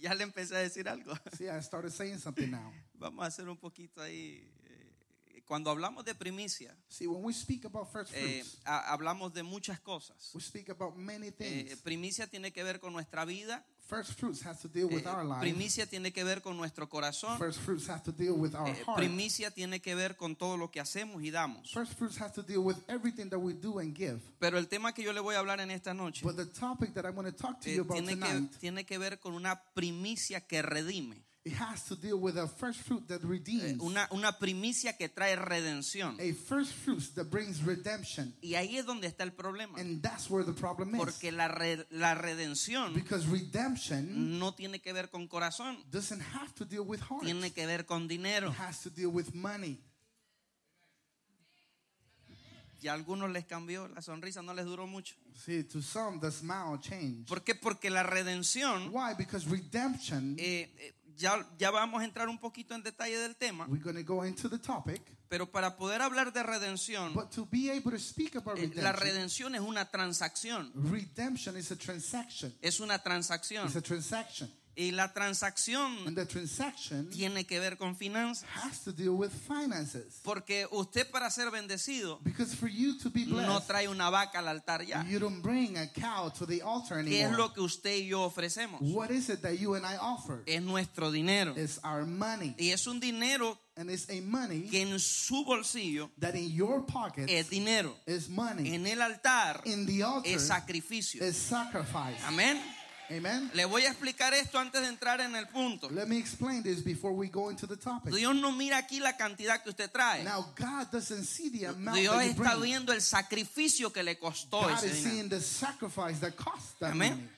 Ya le empecé a decir algo. See, I started saying something now. Vamos a hacer un poquito ahí. eh, Cuando hablamos de primicia, See, when we speak about first eh, fruits, ha- hablamos de muchas cosas. we speak about many Eh, things. primicia tiene que ver con nuestra vida. First fruits has to deal with Eh, our life. primicia tiene que ver con nuestro corazón. First fruits has to deal with our Eh, heart. primicia tiene que ver con todo lo que hacemos y damos. First fruits has to deal with everything that we do and give. Pero el tema que yo le voy a hablar en esta noche But the topic that I'm going to talk to you about tiene, que, tonight, tiene que ver con una primicia que redime. It has to deal with a first fruit that redeems. Una, una primicia que trae redención. A first fruit that brings redemption. Y ahí es donde está el problema. And that's where the problem is. Porque la, re- la redención Because redemption no tiene que ver con corazón, doesn't have to deal with heart. tiene que ver con dinero. It has to deal with money. Y a algunos les cambió, la sonrisa no les duró mucho. See, to some, the smile changed. ¿Por qué? Porque la redención, Why? Because redemption, eh, eh, ya, ya vamos a entrar un poquito en detalle del tema, we're going to go into the topic, pero para poder hablar de redención, but to be able to speak about eh, la redemption, redención es una transacción. redemption is a transaction. Es una transacción. It's a transaction. Y la transacción And the transaction tiene que ver con finanzas. has to deal with finances. Porque usted para ser bendecido Because for you to be no blessed, trae una vaca al altar ya. you don't bring a cow to the altar ¿Qué es lo que usted y yo ofrecemos? What is it that you and I offer? Es nuestro dinero. It's our money. Y es un dinero And it's a money que en su bolsillo that in your pocket es dinero. is money. En el altar In the altar es sacrificio. Amén. Amen. Le voy a explicar esto antes de entrar en el punto. Let me explain this before we go into the topic. Dios no mira aquí la cantidad que usted trae. Now, God doesn't see the amount Dios that you está viendo el sacrificio que le costó God ese is dinero. seeing the sacrifice that cost that money.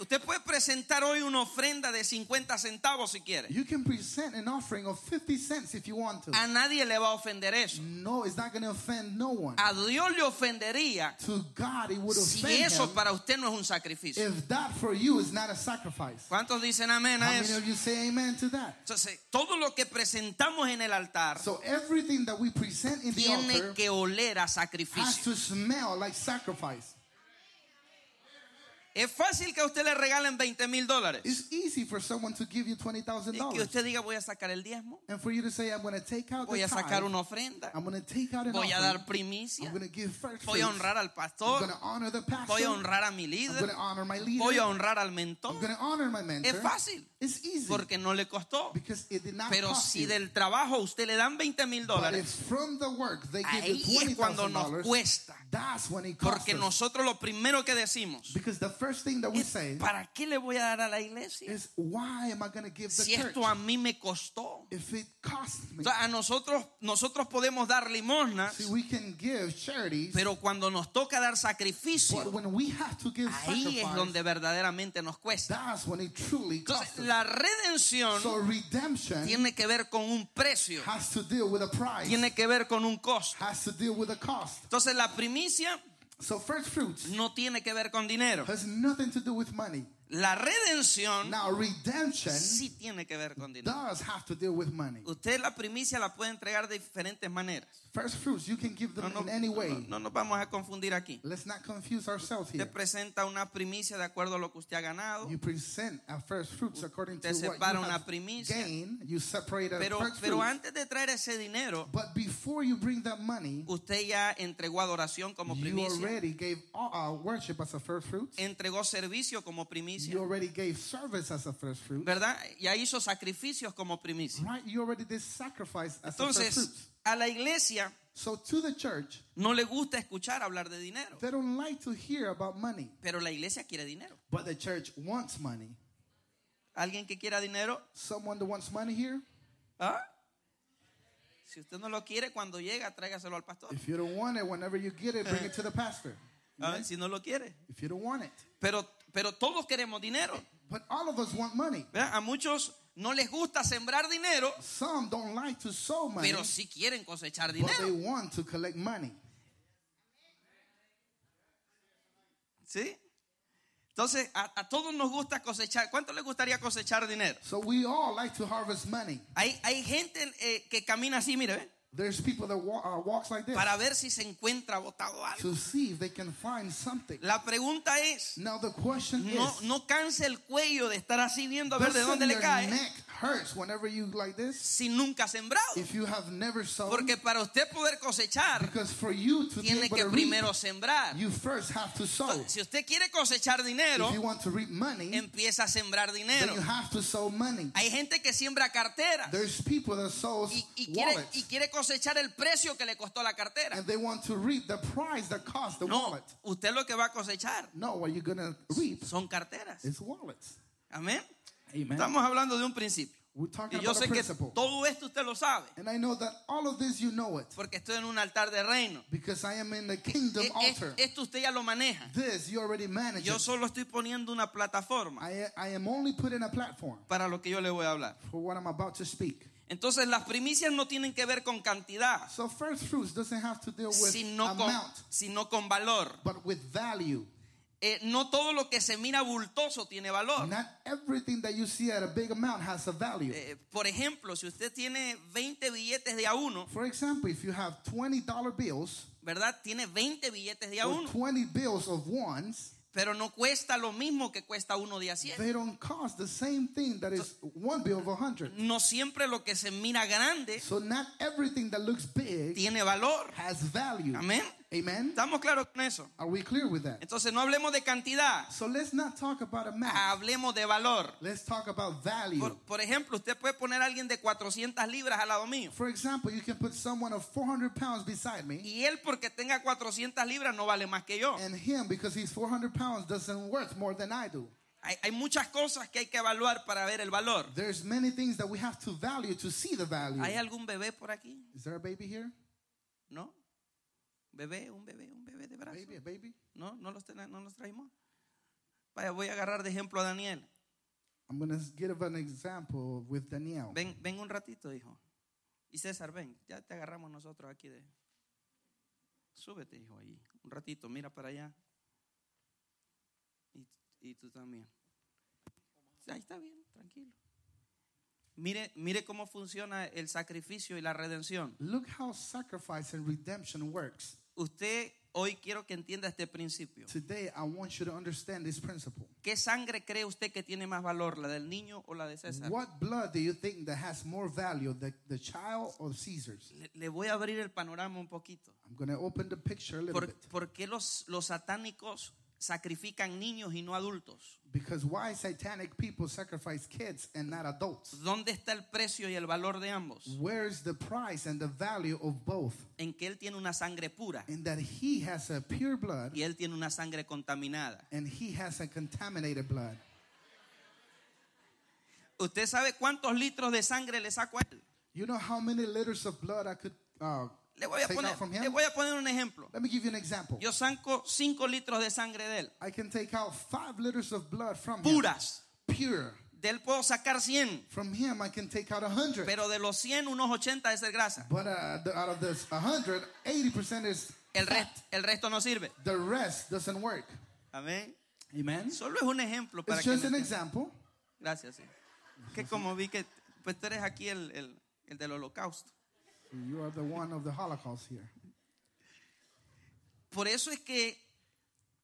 Usted puede presentar hoy una ofrenda de 50 centavos si quiere. You can present an offering of 50 cents if you want to. A nadie le va a ofender eso. No, it's not going to offend no one. A Dios le ofendería To God, it would si offend eso him para usted no es un sacrificio. if that for you is not a sacrifice. ¿Cuántos dicen amén How a many eso? of you say amen to that? Entonces, todo lo que presentamos en el altar So everything that we present in the tiene altar que oler a has sacrificio. to smell like sacrifice. Es fácil que a usted le regalen 20 mil dólares. It's easy for someone to give you $20,000 y que usted diga voy a sacar el diezmo, and for you to say, I'm going to take out voy the a sacar tithe, una ofrenda, I'm going to take out an voy a offering, dar primicia, I'm going to give first voy a fruits, honrar al I'm pastor, going to honor the pastor, voy a honrar a mi I'm líder, going to honor my leader, voy a honrar al I'm mentor. going to honor my mentor. Es fácil. It's easy. Porque no le costó. because it did not Pero cost si you. del trabajo usted le dan 20 mil But dólares, from the work they give ahí you es cuando nos $20,000, cuesta. that's when it costs Porque us. nosotros lo primero que decimos Because the first thing that we say ¿para qué le voy a dar a la iglesia? is, why am I going to give the Si church esto a mí me costó. if it costs me? O sea, a nosotros, nosotros podemos dar limosnas, See, we can give charities, pero cuando nos toca dar but sacrificio, when we have to give ahí es donde verdaderamente nos cuesta. that's when it truly costs Entonces, la redención So redemption tiene que ver con un precio, has to deal with a price, tiene que ver con un costo. has to deal with a cost. Entonces, la primicia So first fruits no tiene que ver con dinero. has nothing to do with money. La redención Now redemption sí tiene que ver con dinero. does have to deal with money. Usted la primicia la puede entregar de diferentes maneras. First fruits, you can give them No, no, in any way. no, no nos vamos a confundir aquí. Let's not confuse ourselves here. Usted presenta una primicia de acuerdo a lo que usted ha ganado, You present a first fruits according to Usted what separa you una have primicia. gained. You separate a pero, first pero fruits. antes de traer ese dinero, But before you bring that money, usted ya entregó adoración como you primicia, already gave uh, worship as a first fruits. entregó servicio como primicia, You already gave service as a first fruit. ¿verdad? Ya hizo sacrificios como primicia. Right? You already did sacrifice as a first Entonces, fruits. A la iglesia So to the church, no le gusta escuchar hablar de dinero, they don't like to hear about money, pero la iglesia quiere dinero. but the church wants money. ¿Alguien que quiera dinero? Someone that wants money here? ¿Ah? Si usted no lo quiere, cuando llega, tráigaselo al pastor. If you don't want it, whenever you get it, bring it to the pastor. Ah, Si no lo quiere. If you don't want it. Pero, pero todos queremos dinero. But all of us want money. A muchos no les gusta sembrar dinero, Some don't like to sow money, pero sí quieren cosechar but they dinero. want to collect money. ¿Sí? Entonces, a, a todos nos gusta cosechar. ¿Cuánto les gustaría cosechar dinero? So we all like to harvest money. Hay, hay gente eh, que camina así, mire, ¿ve? There's people that wa- uh, walks like this para ver si se encuentra botado algo. to see if they can find something. La pregunta es, Now the question no, is, no canse el cuello de estar así viendo a ver de dónde le cae neck hurts whenever you like this? si nunca sembrado. If you have never sown, Porque para usted poder cosechar, because for you to tiene que primero reap, sembrar. you first have to sow. Si usted quiere cosechar dinero, If you want to reap money, empieza a sembrar then dinero. you have to sow money. Hay gente que siembra carteras There's people that sows y, y quiere, wallets, y quiere cosechar el precio que le costó la cartera. and they want to reap the price that cost the No, wallet. usted lo que va a cosechar No, what you're gonna reap son carteras. is wallets. Amén. Amen. Estamos hablando de un principio. We're talking Y yo sé que todo esto usted lo sabe, And I know that all of this you know it porque estoy en un altar de reino. because I am in the kingdom E- es- altar. Esto usted ya lo maneja. This you already manage. Yo solo estoy poniendo una plataforma I, I am only putting a platform para lo que yo le voy a hablar. for what I'm about to speak. Entonces las primicias no tienen que ver con cantidad, So first fruits have to deal with sino con, amount, sino con valor. but with value. Eh, no todo lo que se mira bultoso tiene valor. Not everything that you see at a big amount has a value. Eh, por ejemplo, si usted tiene 20 billetes de a uno, For example, if you have $20 bills ¿verdad? Tiene 20 billetes de a uno, 20 bills of ones, pero no cuesta lo mismo que cuesta uno de a 100. they don't cost the same thing that is one bill of 100. No siempre lo que se mira grande So not everything that looks big tiene valor. has value. Amén. Amen. ¿Estamos claros con eso? Are we clear with that? Entonces no hablemos de cantidad, So let's not talk about amount. hablemos de valor. Let's talk about value. Por, por ejemplo, usted puede poner a alguien de 400 libras al lado mío. For example, you can put someone of 400 pounds beside me, Y él porque tenga 400 libras no vale más que yo. and him, because he's 400 pounds, doesn't worth more than I do. Hay, hay muchas cosas que hay que evaluar para ver el valor. There's many things that we have to value to see the value. ¿Hay algún bebé por aquí? Is there a baby here? ¿No? ¿Bebé? ¿Un bebé? ¿Un bebé de brazo? Baby, baby? ¿No? ¿No los, ten- no los traímos? Vaya, voy a agarrar de ejemplo a Daniel. I'm going to give an example with Danielle. Ven, ven un ratito, hijo. Y César, ven, ya te agarramos nosotros aquí de... Súbete, hijo, ahí. Un ratito, mira para allá. Y, y tú también. Ahí está bien, tranquilo. Mire, mire cómo funciona el sacrificio y la redención. Look how sacrifice and redemption works. Usted hoy quiero que entienda este principio. Today, I want you to understand this principle. ¿Qué sangre cree usted que tiene más valor, la del niño o la de César? What blood do you think that has more value, the, the child or Caesar's? Le, le voy a abrir el panorama un poquito. I'm going to open the picture a little ¿Por, bit. por qué los, los satánicos sacrifican niños y no adultos? Because why satanic people sacrifice kids and not adults? ¿Dónde está el precio y el valor de ambos? Where's the price and the value of both? En que él tiene una sangre pura In that he has a pure blood y él tiene una sangre contaminada. and he has a contaminated blood. ¿Usted sabe cuántos litros de sangre le saco a él? You know how many liters of blood I could uh, Le voy a poner, le him? voy a poner un ejemplo. Let me give you an example. Yo saco 5 litros de sangre de él, I can take out five liters of blood from him. puras. Pure. De él puedo sacar 100, From him, I can take out pero de los 100, unos 80 es el grasa. But uh, the, out of this a hundred, 80% is El, rest- el resto no sirve. The rest doesn't work. Amén. Amen. Solo es un ejemplo para It's que just an example. Gracias. sí. Que como vi que pues tú eres aquí el, el, el del holocausto. You are the one of the Holocaust here. Por eso es que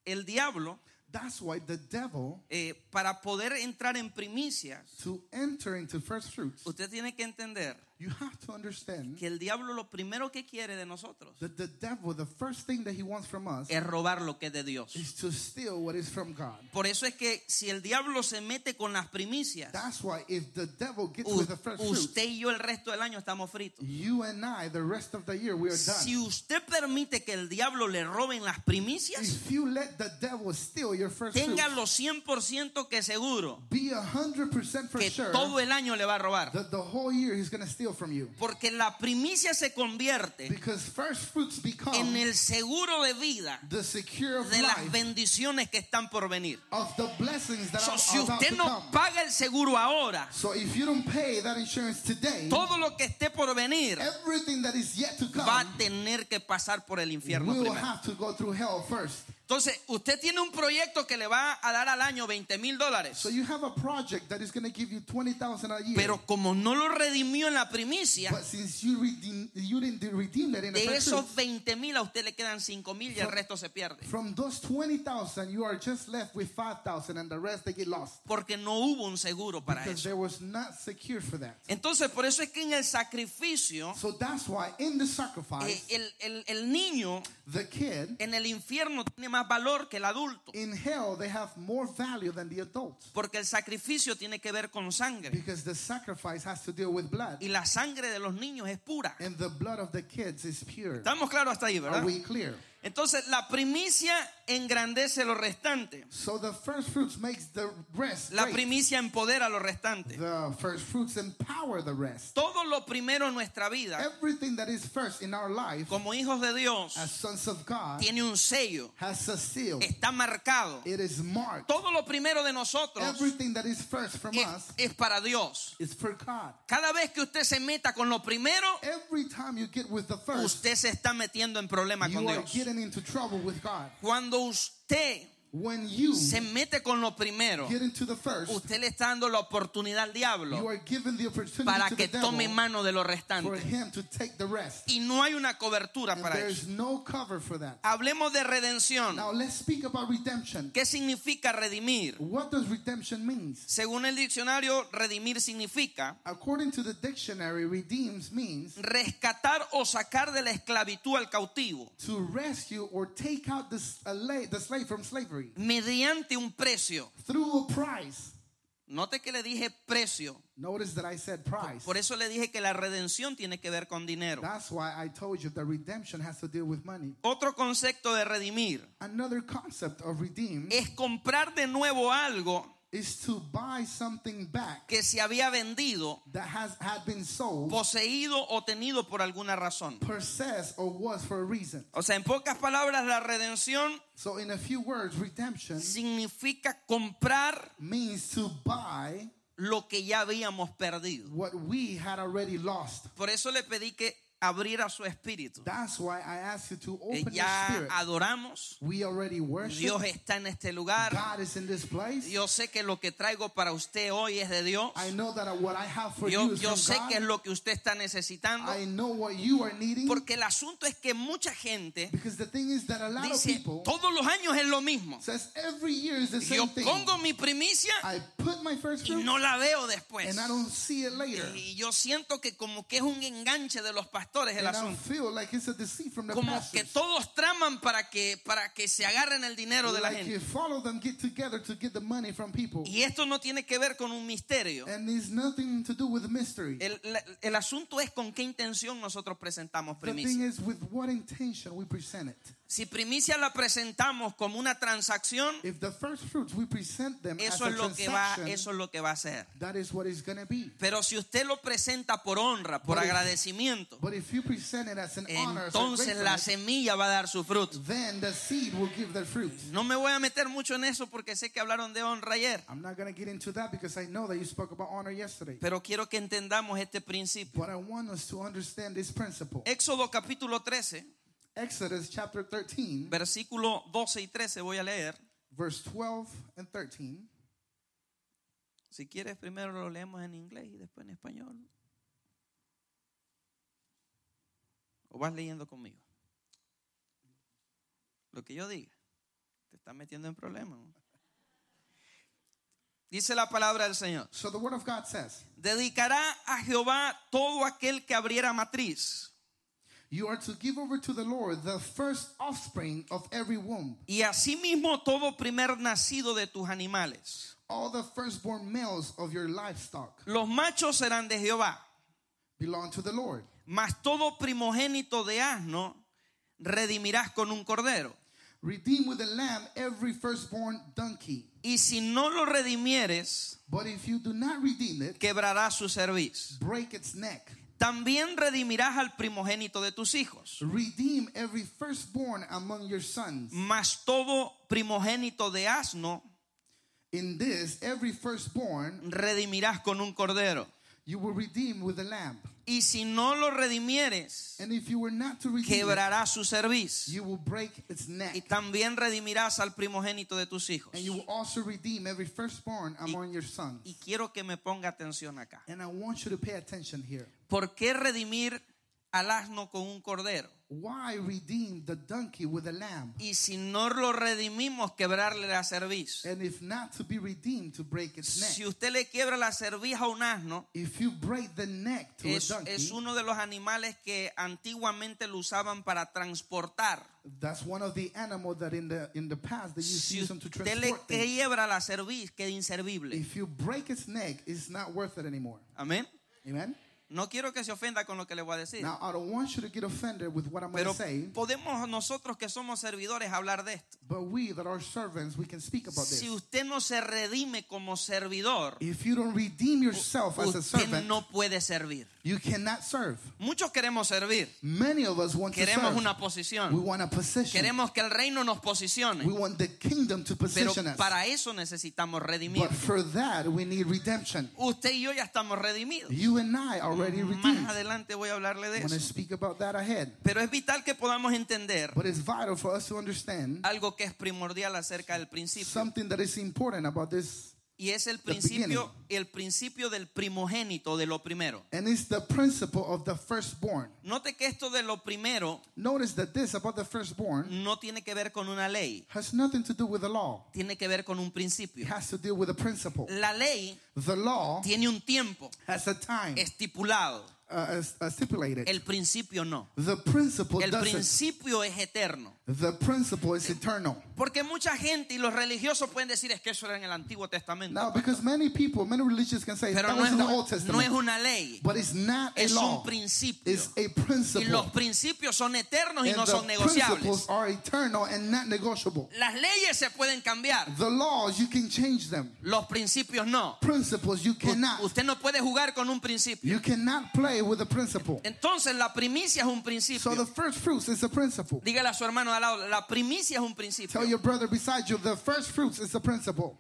el diablo, That's why the devil, eh, para poder entrar en primicias, to enter into first fruits, usted tiene que entender you have to understand que el diablo lo primero que quiere de nosotros that the devil, the first thing that he wants from us es robar lo que es de Dios. is to steal what is from God. Por eso es que si el diablo se mete con las primicias, That's why if the devil gets with the first usted y yo el resto del año estamos fritos. you and I, the rest of the year, we are Si done. usted permite que el diablo le roben las primicias, If you let the devil steal your first téngalo 100% que seguro be a hundred percent for que sure todo el año le va a robar. that the whole year he's going to steal from you. Porque la primicia se convierte Because first fruits become en el seguro de vida the secure of de las bendiciones que están por venir. of the blessings that So, are si usted no paga el seguro ahora, So if you don't pay that insurance today, todo lo que esté por venir everything that is yet to va come a tener que pasar por el infierno primero. have to go through hell first. Entonces, usted tiene un proyecto que le va a dar al año 20 mil dólares. So you have a project that is going to give you 20,000 a year. Pero como no lo redimió en la primicia, but since you redeem, you didn't redeem that in the de esos fruits, 20 mil a usted le quedan 5 mil y el resto se pierde. from those 20,000 you are just left with 5,000 and the rest they get lost Porque no hubo un seguro para because eso. there was not secure for that. Entonces, por eso es que en el sacrificio, So that's why in the eh, sacrifice el, el- el niño the kid en el infierno tiene más valor que el adulto. in hell they have more value than the adults Porque el sacrificio tiene que ver con sangre. because the sacrifice has to deal with blood Y la sangre de los niños es pura. and the blood of the kids is pure. Estamos claros hasta ahí, ¿verdad? Are we clear? Entonces, la primicia engrandece lo restante. So the first fruits makes the rest. La primicia empodera lo restante. The first fruits empower the rest. Todo lo primero en nuestra vida, Everything that is first in our life como hijos de Dios, as sons of God tiene un sello, has a seal. está marcado. It is marked. Todo lo primero de nosotros Everything that is first from es, us es para Dios. is for God. Cada vez que usted se meta con lo primero, Every time you get with the first, usted se está metiendo en problemas con Dios. Into trouble with God. Cuando usted When you se mete con lo primero, get into the first, usted le está dando la oportunidad al diablo para que tome mano de lo restante. rest. Y no hay una cobertura And para eso. no cover for that. Hablemos de redención. Now let's speak about redemption. ¿Qué significa redimir? What does redemption mean? Según el diccionario, redimir significa According to the dictionary, redeems means rescatar o sacar de la esclavitud al cautivo to rescue or take out the slave from slavery mediante un precio. through a price. Note que le dije precio. Notice that I said price. Por eso le dije que la redención tiene que ver con dinero. That's why I told you that redemption has to deal with money. Otro concepto de redimir Another concept of redeem es comprar de nuevo algo is to buy something back que se había vendido, that has had been sold, poseído o tenido por alguna razón. possessed, or was for a reason. O sea, en pocas palabras, la redención So, in a few words, redemption significa comprar means to buy lo que ya habíamos perdido. what we had already lost. Por eso le pedí que abriera su espíritu. That's why I asked you to open your Ya spirit. adoramos, We already worship. Dios está en este lugar. God is in this place. Yo sé que lo que traigo para usted hoy es de Dios. I know that what I have for Yo, you is yo from sé God. que es lo que usted está necesitando. I know what you are needing. Porque el asunto es que mucha gente Because the thing is that a lot of dice, people todos los años es lo mismo. says every year is the same Yo thing. pongo mi primicia I put my first y no la veo después. and I don't see it later. Y yo siento que como que es un enganche de los pastores el And I asunto. like Como que todos traman para que, para que se agarren el dinero de la Like gente. get together to. Y esto no tiene que ver con un misterio. And it's nothing to do with mystery. El, la- el asunto es con qué intención nosotros presentamos The Si primicia la presentamos como una transacción, If the first fruits we present them eso as es a lo que va, transaction, eso es lo que va a hacer. that is what it's going to be. Pero si usted lo presenta por honra, por But if- agradecimiento, But if you present it as an honor, as a entonces la gratefulness, semilla va a dar su fruto. then the seed will give their fruit. No me voy a meter mucho en eso porque sé que hablaron de honra ayer, I'm not going to get into that because I know that you spoke about honor yesterday. pero quiero que entendamos este principio. But I want us to understand this principle. Éxodo capítulo 13, Exodus chapter 13, versículo 12 y 13 voy a leer. verse 12 and 13. Si quieres, primero lo leemos en inglés y después en español. ¿O vas leyendo conmigo? Lo que yo diga. Te estás metiendo en problemas. ¿no? Dice la palabra del Señor. So the word of God says, Dedicará a Jehová todo aquel que abriera matriz. You are to give over to the Lord the first offspring of every womb, Y asimismo todo primer nacido de tus animales. all the firstborn males of your livestock Los machos serán de Jehová. belong to the Lord. Mas todo primogénito de asno redimirás con un cordero. Redeem with a lamb every firstborn donkey. Y si no lo redimieres, But if you do not redeem it, quebrará su cerviz. break its neck. También redimirás al primogénito de tus hijos. Redeem every firstborn among your sons. Mas todo primogénito de asno In this, every firstborn redimirás con un cordero. you will redeem with a lamb. Y si no lo redimieres, And if you were not to redeem it, quebrará su cerviz. Y también redimirás al primogénito de tus hijos. And you will also redeem every firstborn among your sons. Y quiero que me ponga atención acá. And I want you to pay attention here. ¿Por qué redimir al asno con un cordero? Why redeem the donkey with a lamb? Y si no lo redimimos, quebrarle la cerviz. And if not to be redeemed, to break its Si neck. usted le quiebra la cerviz a un asno, If you break the neck to es, a donkey, es uno de los animales que antiguamente lo usaban para transportar. that's one of the animals that in the in the past they used to Si use them to usted le transport things. quiebra la cerviz, queda inservible. If you break its neck, it's not worth it anymore. Amén. Amen. No quiero que se ofenda con lo que le voy a decir. Now I don't want you to get offended with what I'm going Pero to say, podemos nosotros que somos servidores hablar de esto. but we that are servants, we can speak about Si this. usted no se redime como servidor, If you don't redeem yourself as a usted servant, no puede servir. you cannot serve. Muchos queremos servir. Many of us want to Queremos serve. una We posición. want a position. Queremos que el reino nos posicione. Want the kingdom to Pero position us. para eso necesitamos redimir. But for that, we need redemption. Usted y yo ya estamos redimidos. You and I are already Más redeemed. adelante voy a hablarle de I want to eso. speak about that ahead. Pero es vital que podamos entender But it's vital for us to understand algo que es primordial acerca del principio. something that is important about this, Y es el principio, el principio del primogénito de lo primero. and it's the principle of the firstborn. Note que esto de lo primero Notice that this about the firstborn no tiene que ver con una ley, has nothing to do with the law. tiene que ver con un It principio. has to deal with a principle. La ley The law tiene un tiempo has a time estipulado, uh, uh, stipulated. el principio no. The principle El doesn't. principio es eterno. The principle is eternal. Porque mucha gente y los religiosos pueden decir es que eso era en el Antiguo Testamento. Now, because many people, many religions can say Pero that no was es, in the Old no Testament, es una ley, but it's not a es law. un principio. It's a Y principle. los principios son eternos y and no the son negociables. principles are eternal and not negotiable. Las leyes se pueden cambiar, The laws you can change them. los principios no. Principles you U- cannot. Usted no puede jugar con un principio. You cannot play with a principle. Entonces la primicia es un So principio. the first fruits is a principle. Dígale a su hermano al lado, la primicia es un principio. Tell your brother beside you, the first fruits is a principle.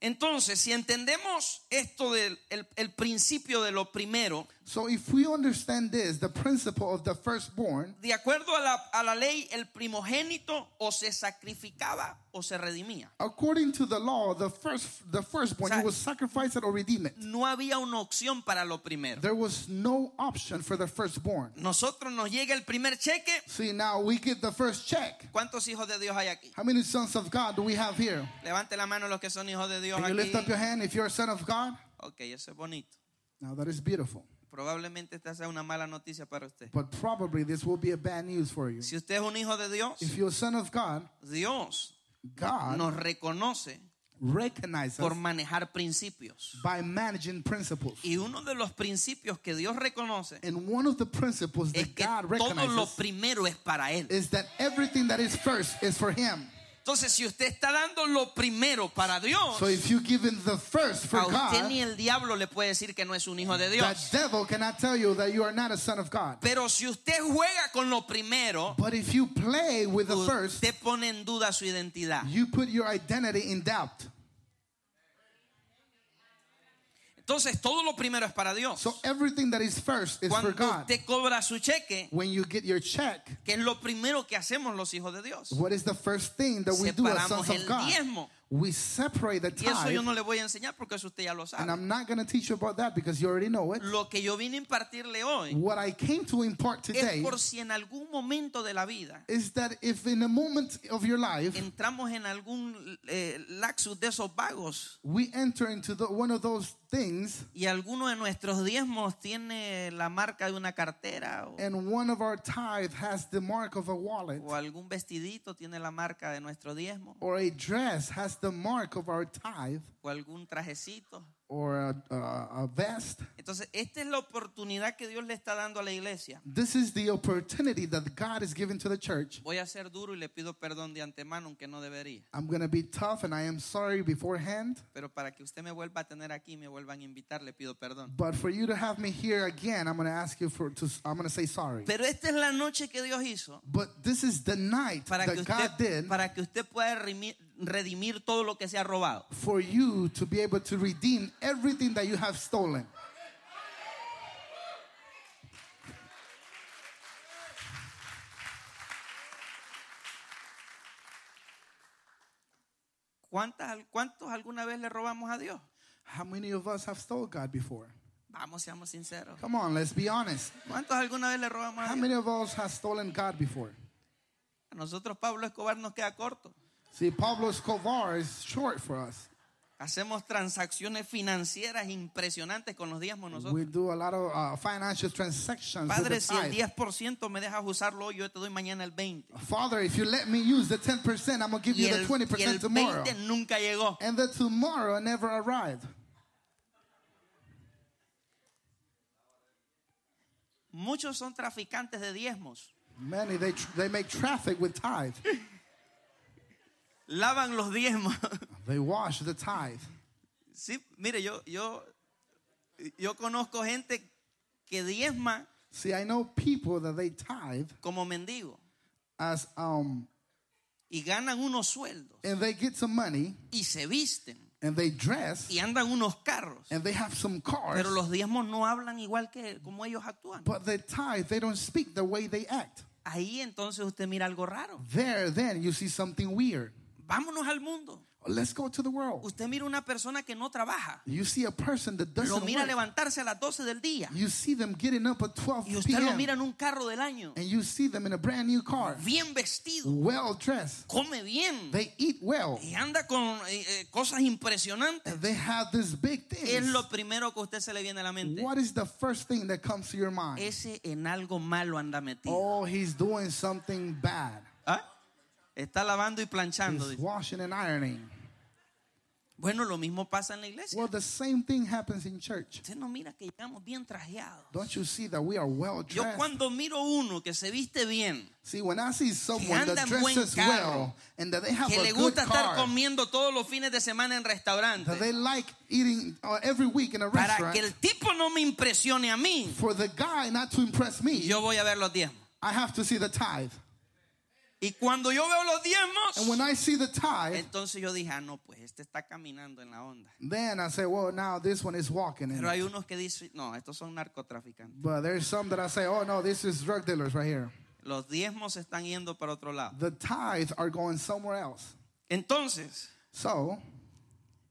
Entonces, si entendemos esto del el, el principio de lo primero, So if we understand this, the principle of the firstborn, de acuerdo a la, a la ley, el primogénito o se sacrificaba o se redimía. according to the law, the first the firstborn, O sea, you will sacrifice it or redeemed. No había una opción para lo primero. There was no option for the firstborn. Nosotros nos llega el primer cheque. See, now we get the first check. ¿Cuántos hijos de Dios hay aquí? How many sons of God do we have here? Levante la mano los que son hijos de Dios Can you lift up your hand if you're a son of God? Ok, eso es bonito. Now that is beautiful. Probablemente esta sea una mala noticia para usted. But probably this will be a bad news for you. Si usted es un hijo de Dios, If you're a son of God, Dios God nos reconoce recognizes por manejar principios. by managing principles. Y uno de los principios que Dios reconoce And one of the principles es that que God todo lo recognizes primero es para Él. is that everything that is first is for Him. Entonces, si usted está dando lo primero para Dios, So if you give Him the first for a usted God, ni el diablo le puede decir que no es un hijo de that Dios. devil cannot tell you that you are not a son of God. Pero si usted juega con lo primero, But if you play with the first, usted pone en duda su identidad. you put your identity in doubt. Entonces, todo lo primero es para Dios. So everything that is first is for Cuando God. usted cobra su cheque, When you get your check, que es lo primero que hacemos los hijos de Dios. what is the first thing that we do as Separamos sons of el God? diezmo. We separate the Y eso yo tithe. no le voy a enseñar porque eso usted ya lo And sabe. I'm not going to teach you about that because you already know it. Lo que yo vine a impartirle hoy What I came to impart es today por si en algún momento de la vida is that if in a moment of your life entramos en algún eh, laxus de esos vagos we enter into the, one of those things y alguno de nuestros diezmos tiene la marca de una cartera o, and one of our tithe has the mark of a wallet o algún vestidito tiene la marca de nuestro diezmo or a dress has the mark of our tithe o algún trajecito. or a, a, a vest, Entonces, esta es la oportunidad que Dios le está dando a la iglesia. this is the opportunity that God is giving to the church. Voy a ser duro y le pido perdón de antemano, aunque no debería. I'm going to be tough and I am sorry beforehand, Pero para que usted me vuelva a tener aquí, me vuelvan a invitar, le pido perdón. but for you to have me here again, I'm going to ask you for to I'm going to say sorry. Pero esta es la noche que Dios hizo But this is the night para que that God usted, did para que usted pueda redimir todo lo que se ha robado. For you to be able to redeem everything that you have stolen. ¿Cuántas, ¿Cuántos alguna vez le robamos a Dios? How many of us have stole God before? Vamos, seamos sinceros. Come on, let's be honest. ¿Cuántos alguna vez le robamos a Dios? How many of us have stolen God before? A nosotros Pablo Escobar nos queda corto. See, Pablo Escobar is short for us. Hacemos transacciones financieras impresionantes con los diezmos nosotros. We do a lot of uh, financial transactions with Padre, the si el tithe. 10% me dejas usarlo hoy, yo te doy mañana el 20%. Father, if you let me use the 10%, I'm going to give Y you the el, 20% y el tomorrow. 20 nunca llegó. And the tomorrow never arrived. Muchos son traficantes de diezmos. Many, they, they make traffic with tithe. Lavan los diezmos. They wash the tithe. Sí, mire, yo, yo, yo conozco gente que diezma See, I know people that they tithe como mendigo as, um, y ganan unos sueldos and they get some money y se visten and they dress y andan unos carros. and they have some cars. Pero los diezmos no hablan igual que como ellos actúan. But they tithe, they don't speak the way they act. Ahí entonces usted mira algo raro. There, then you see something weird. Vámonos al mundo. Let's go to the world. Usted mira una persona que no trabaja. You see a person that Lo doesn't mira work. levantarse a las 12 del día. You see them getting up at 12 Y usted lo mira en un carro del año. and you see them in a brand new car, Bien vestido. well dressed. Come bien. They eat well. Y anda con eh, eh, cosas impresionantes. And they have this big ¿Qué es lo primero que a usted se le viene a la mente? What is the first thing that comes to your mind? Ese en algo malo anda metido. Oh, he's doing something bad. Está lavando y planchando. He's washing and ironing. Bueno, lo mismo pasa en la iglesia. Well, the same thing happens in church. Usted no mira que llegamos bien trajeados. Don't you see that we are well Yo dressed? cuando miro uno que se viste bien, See, when I see someone that dresses well and that they have que a le good gusta estar car, comiendo todos los fines de semana en that restaurantes, they like eating uh, every week in a para restaurant, que el tipo no me impresione a mí, for the guy not to impress me, yo voy a ver los diezmos. I have to see the tithe. Y cuando yo veo los And when diezmos, I see the tithe, entonces yo dije, ah, no, pues este está caminando en la onda. then I say, well, now this one is walking in Pero it. hay unos que dicen, no, estos son narcotraficantes. But there's some that I say, oh no, this is drug dealers right here. Los diezmos están yendo para otro lado. The tithes are going somewhere else. Entonces, So,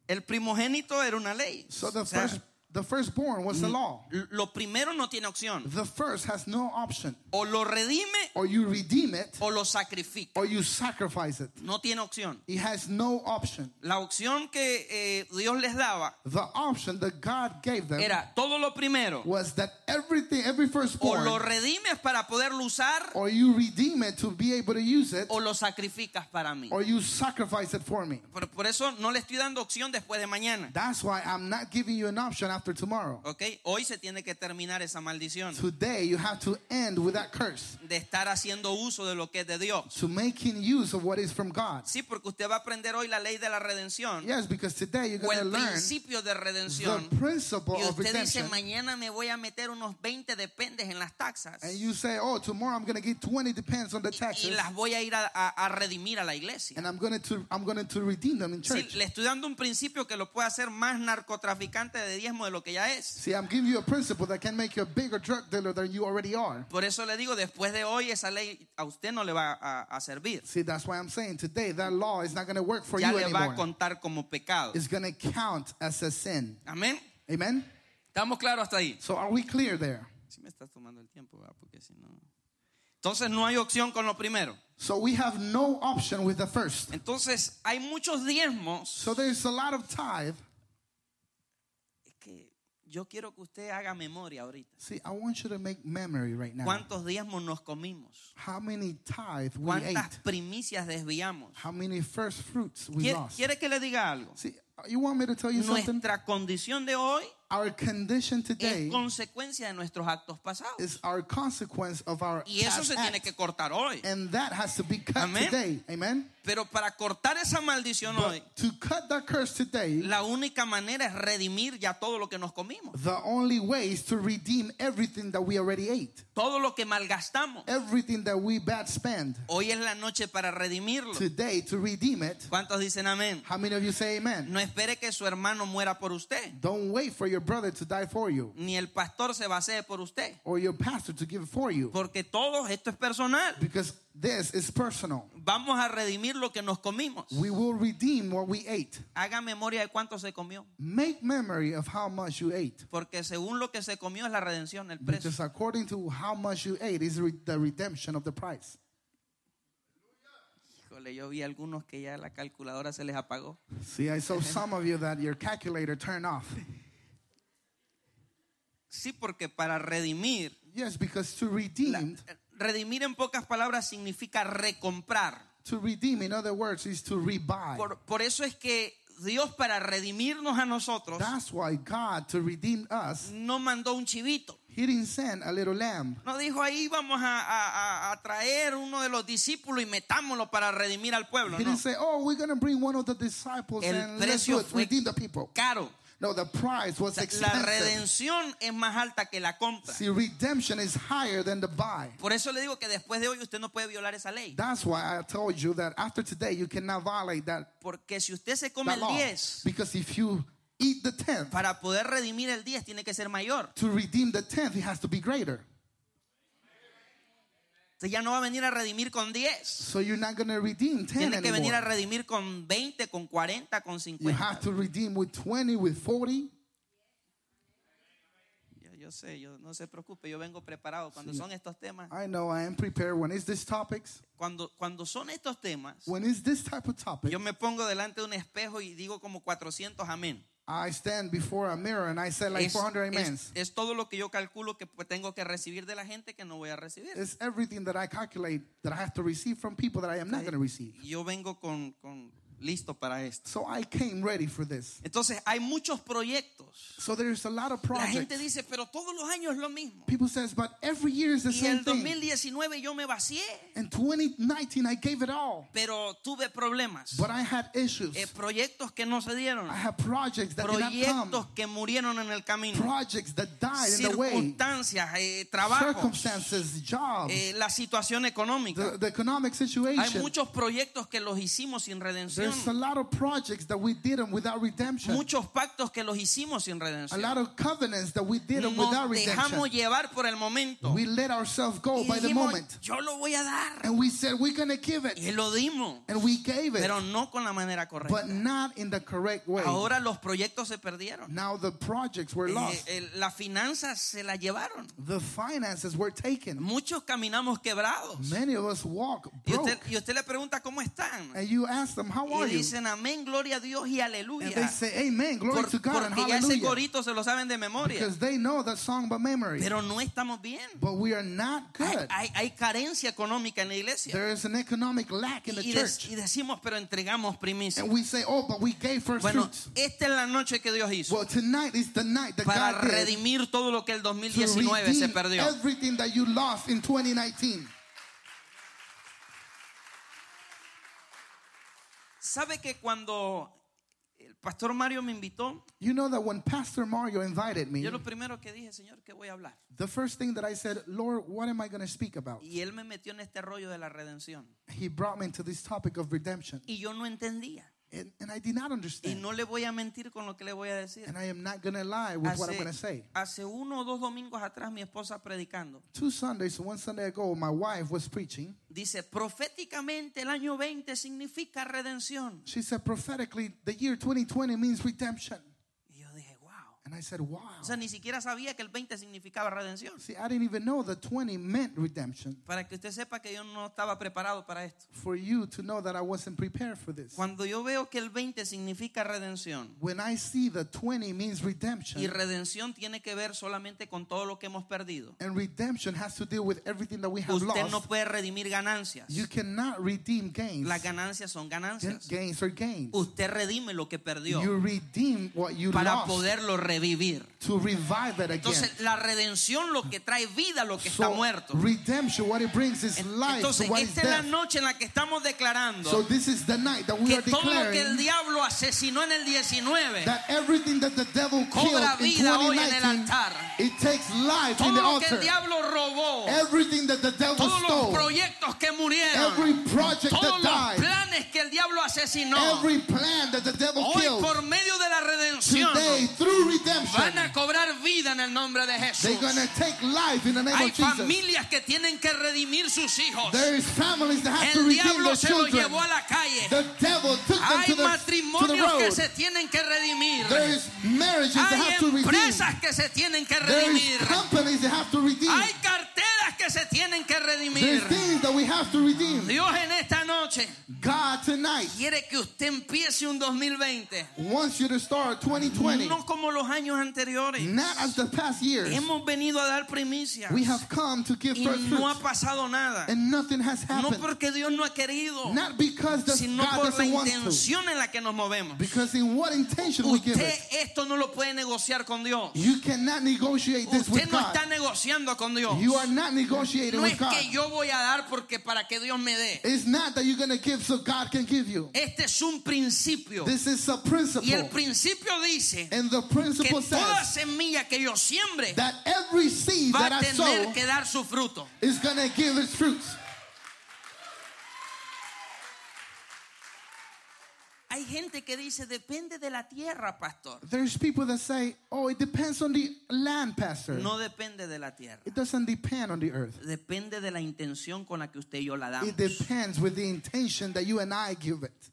el primogénito era una ley. so the O sea, first, the firstborn was the law. lo primero no tiene opción. The first has no option. O lo redime Or you redeem it, o lo sacrifica. or you sacrifice it. No tiene opción. It has no option. La opción que eh, Dios les daba The option that God gave them era todo lo primero. was that everything, every O firstborn, lo redimes para poderlo usar or you redeem it to be able to use it, o lo sacrificas para mí. or you sacrifice it for me. Por, por eso no le estoy dando opción después de mañana. That's why I'm not giving you an option after tomorrow. ¿Ok? Hoy se tiene que terminar esa maldición Today, you have to end with that curse, de estar haciendo uso de lo que es de Dios. to making use of what is from God. Sí, porque usted va a aprender hoy la ley de la redención Yes, because today you're going to el learn principio de redención. the principle Y of usted dice, redemption. mañana me voy a meter unos 20 dependes en las taxas And you say, oh, tomorrow I'm going to get 20 depends on the y taxes, las voy a ir a, a- a redimir a la iglesia. and I'm going to I'm going to redeem them in Sí, church. le estoy dando un principio que lo puede hacer más narcotraficante de diezmo de lo que ya es. See, I'm giving you a principle that can make you a bigger drug dealer than you already are. Por eso le digo, después de hoy esa ley a usted no le va a, a servir. See, that's why I'm saying today that law is not going to work for Ya you le va a anymore. contar como pecado. It's going to count as a sin. Amén. Amen? ¿Estamos claros hasta ahí? So are we clear there? Si me estás tomando el tiempo, ¿verdad? porque si no... Entonces no hay opción con lo primero. So we have no option with the first. Entonces hay muchos diezmos. So there's a lot of tithe. Yo quiero que usted haga memoria ahorita. See, I want you to make memory right now. ¿Cuántos diezmos nos comimos? How many tithe we ¿Cuántas ate? primicias desviamos? How many first fruits we ¿Quiere, lost? quiere que le diga algo? See, you want me to tell you something? Nuestra condición de hoy Our condition today es consecuencia de nuestros actos pasados. is our consequence of our Y eso past se tiene que cortar hoy. And that has to be cut Amen. today. Amen? Pero para cortar esa maldición hoy, But to cut that curse today, la única manera es redimir ya todo lo que nos comimos. the only way is to redeem everything that we already ate. Todo lo que malgastamos. Everything that we bad spend. Hoy es la noche para redimirlo. Today, to redeem it. ¿Cuántos dicen amén? How many of you say amen? No espere que su hermano muera por usted. Don't wait for your your brother to die for you ni el pastor se basee por usted. or your pastor to give it for you. Porque todo esto es personal. Because this is personal. Vamos a redimir lo que nos comimos. We will redeem what we ate. Haga memoria de cuánto se comió. Make memory of how much you ate. Porque según lo que se comió es la redención, el precio. Because according to how much you ate is the redemption of the price. Híjole, yo vi algunos que ya la calculadora se les apagó. See, I saw some of you that your calculator turned off. Sí, porque para redimir, Yes, because to la- redeem, redimir en pocas palabras significa recomprar. to redeem, in other words, is to rebuy. Por, por eso es que Dios para redimirnos a nosotros That's why God, to redeem us, no mandó un chivito. He didn't send a little lamb. No dijo ahí vamos a, a- a- traer uno de los discípulos y metámoslo para redimir al pueblo. He No. didn't say, "Oh, we're going to bring one of the disciples El and let's do precio it, fue redeem the people." caro. No, the price was La expensive. redención es más alta que la compra. See, redemption is higher than the buy. Por eso le digo que después de hoy usted no puede violar esa ley. That's why I told you that after today you cannot violate that, Porque si usted se come el 10, Because if you eat the tenth, para poder redimir el 10 tiene que ser mayor. to redeem the tenth, it has to be greater. Ya no va a venir a redimir con 10. So you're not going to redeem ten Tiene que venir a anymore. redimir con 20, con 40, con You 50. have to redeem with 20, with 40. Yo, yo sé, yo, no se preocupe, yo vengo preparado. Cuando son estos temas, I know I am prepared. When it's this topics, cuando, cuando son estos temas, when it's this type of topic, yo me pongo delante de un espejo y digo como 400 amén. I stand before a mirror and I say like Es, 400 es- amens. es todo lo que yo calculo que tengo que recibir de la gente que no voy a recibir. It's everything that I calculate that I have to receive from people that I am not going to receive. Yo vengo con, con listo para esto. So I came ready for this. Entonces hay muchos proyectos. So there's a lot of La gente projects. dice, pero todos los años es lo mismo. People says, but every year is the Y same el thing. 2019 yo me vacié, In 2019, I gave it all, pero tuve problemas. but I had issues. Eh, proyectos que no se dieron. I had projects that did not Proyectos come. que murieron en el camino. Projects that died in the way. Circunstancias, eh, trabajos, Circumstances, jobs, eh, la situación económica. the, the economic Hay situation. muchos proyectos que los hicimos sin redención. There's a lot of projects that we did them without redemption. Muchos pactos que los hicimos sin A redención. lot of covenants that we did them Nos without dejamos redemption. llevar por el momento. We let ourselves go Y by the moment. yo lo voy a dar. And we said, we're going to give Y it. lo dimos, And we gave it. pero no con la manera But correcta. not in the correct way. Ahora los proyectos se perdieron. Now the projects were Eh, lost. eh, las finanzas se las llevaron. The finances were taken. Muchos caminamos quebrados. Many of us walk Y usted, y usted le pregunta cómo están. And you ask them, how Y are you? dicen amén, gloria a Dios y And they aleluya. say, amen, glory Por- to God and porque ya ese hallelujah. corito se lo saben de memoria. Because they know that song by memory. Pero no estamos bien. But we are not Hay, good. hay- hay carencia económica en la iglesia. There is an economic lack in the Y, church. y decimos, pero entregamos primicia. And we say, oh, but we gave first Bueno, fruits. esta es la noche que Dios hizo Well, tonight is the night that para God did redimir todo lo que el to 2019 se redeem perdió. everything that you lost in 2019. ¿Sabe que cuando el pastor Mario me invitó, You know that when Pastor Mario invited me, yo lo primero que dije, Señor, ¿qué voy a hablar? the first thing that I said, Lord, what am I going to speak about? Y él me metió en este rollo de la redención. He brought me into this topic of redemption. Y yo no entendía. And, and I did not Y understand. no le voy a mentir con lo que le voy a decir. And I am not going to lie with what I'm going to say. hace uno o dos domingos atrás, mi esposa predicando, Two Sundays, one Sunday ago, my wife was preaching. dice, proféticamente el año 20 significa redención. She said, prophetically, the year 2020 means redemption. Y yo dije, wow. And I said, wow. O sea, ni siquiera sabía que el 20 significaba redención. See, I didn't even know that 20 meant redemption. Para que usted sepa que yo no estaba preparado para esto. For you to know that I wasn't prepared for this. Cuando yo veo que el 20 significa redención, When I see that 20 means redemption, y redención tiene que ver solamente con todo lo que hemos perdido, and redemption has to deal with everything that we have usted no lost, puede redimir ganancias. you cannot redeem gains. Las ganancias son ganancias. Gains are gains. Usted redime lo que perdió You redeem what you para lost poderlo revivir. to revive it again. Entonces, la redención lo que trae vida a lo que está So, muerto. redemption, what it brings is life Entonces, what is esta es la noche en la que estamos declarando So this is the night that we que are todo lo que el diablo asesinó en el 19, that everything that the devil killed Cobra in vida hoy en el 2019, altar. it takes life in todo the lo que el diablo robó, Everything that the devil todos los stole, proyectos que murieron, every project todos that los died, planes que el diablo asesinó, every plan that the devil hoy killed, por medio de la redención, today through redemption. van a cobrar vida en el nombre de Jesús. They're going to take life in the name Hay of Jesus. familias que tienen que redimir sus hijos. There is families that have to El redeem diablo se lo children. llevó a la calle. The devil took them Hay to the, to the matrimonios que se tienen que redimir. There is marriages that Hay have to redeem. empresas que se tienen que There redimir. is companies that have to redeem. Hay carteras que se tienen que redimir. Things that we have to redeem. Dios en esta noche God tonight quiere que usted empiece un 2020. wants you to start 2020 No como los años anteriores. not as the past years. Hemos venido a dar primicias. We have come to give Y first no ha pasado nada. and nothing has No happened. porque Dios no ha querido, Not because the, sino God por la intención en la que nos movemos. Because in what intention we give Usted it. esto no lo puede negociar con Dios. You cannot negotiate this Usted with no God. está negociando con Dios. You are not negotiating No with es God. que yo voy a dar porque para que Dios me dé. It's not that you're going to give so God can give you. Este es un principio. This is a Y el principle. principio dice And the que toda semilla que yo siembre that every seed va that a I sow tener que dar su fruto. is going to give its fruits. Hay gente que dice, depende de la tierra, pastor. There's people that say, oh, it depends on the land, Pastor. No depende de la tierra. It doesn't depend on the earth. Depende de la intención con la que usted y yo la damos. It depends with the intention that you and I give it.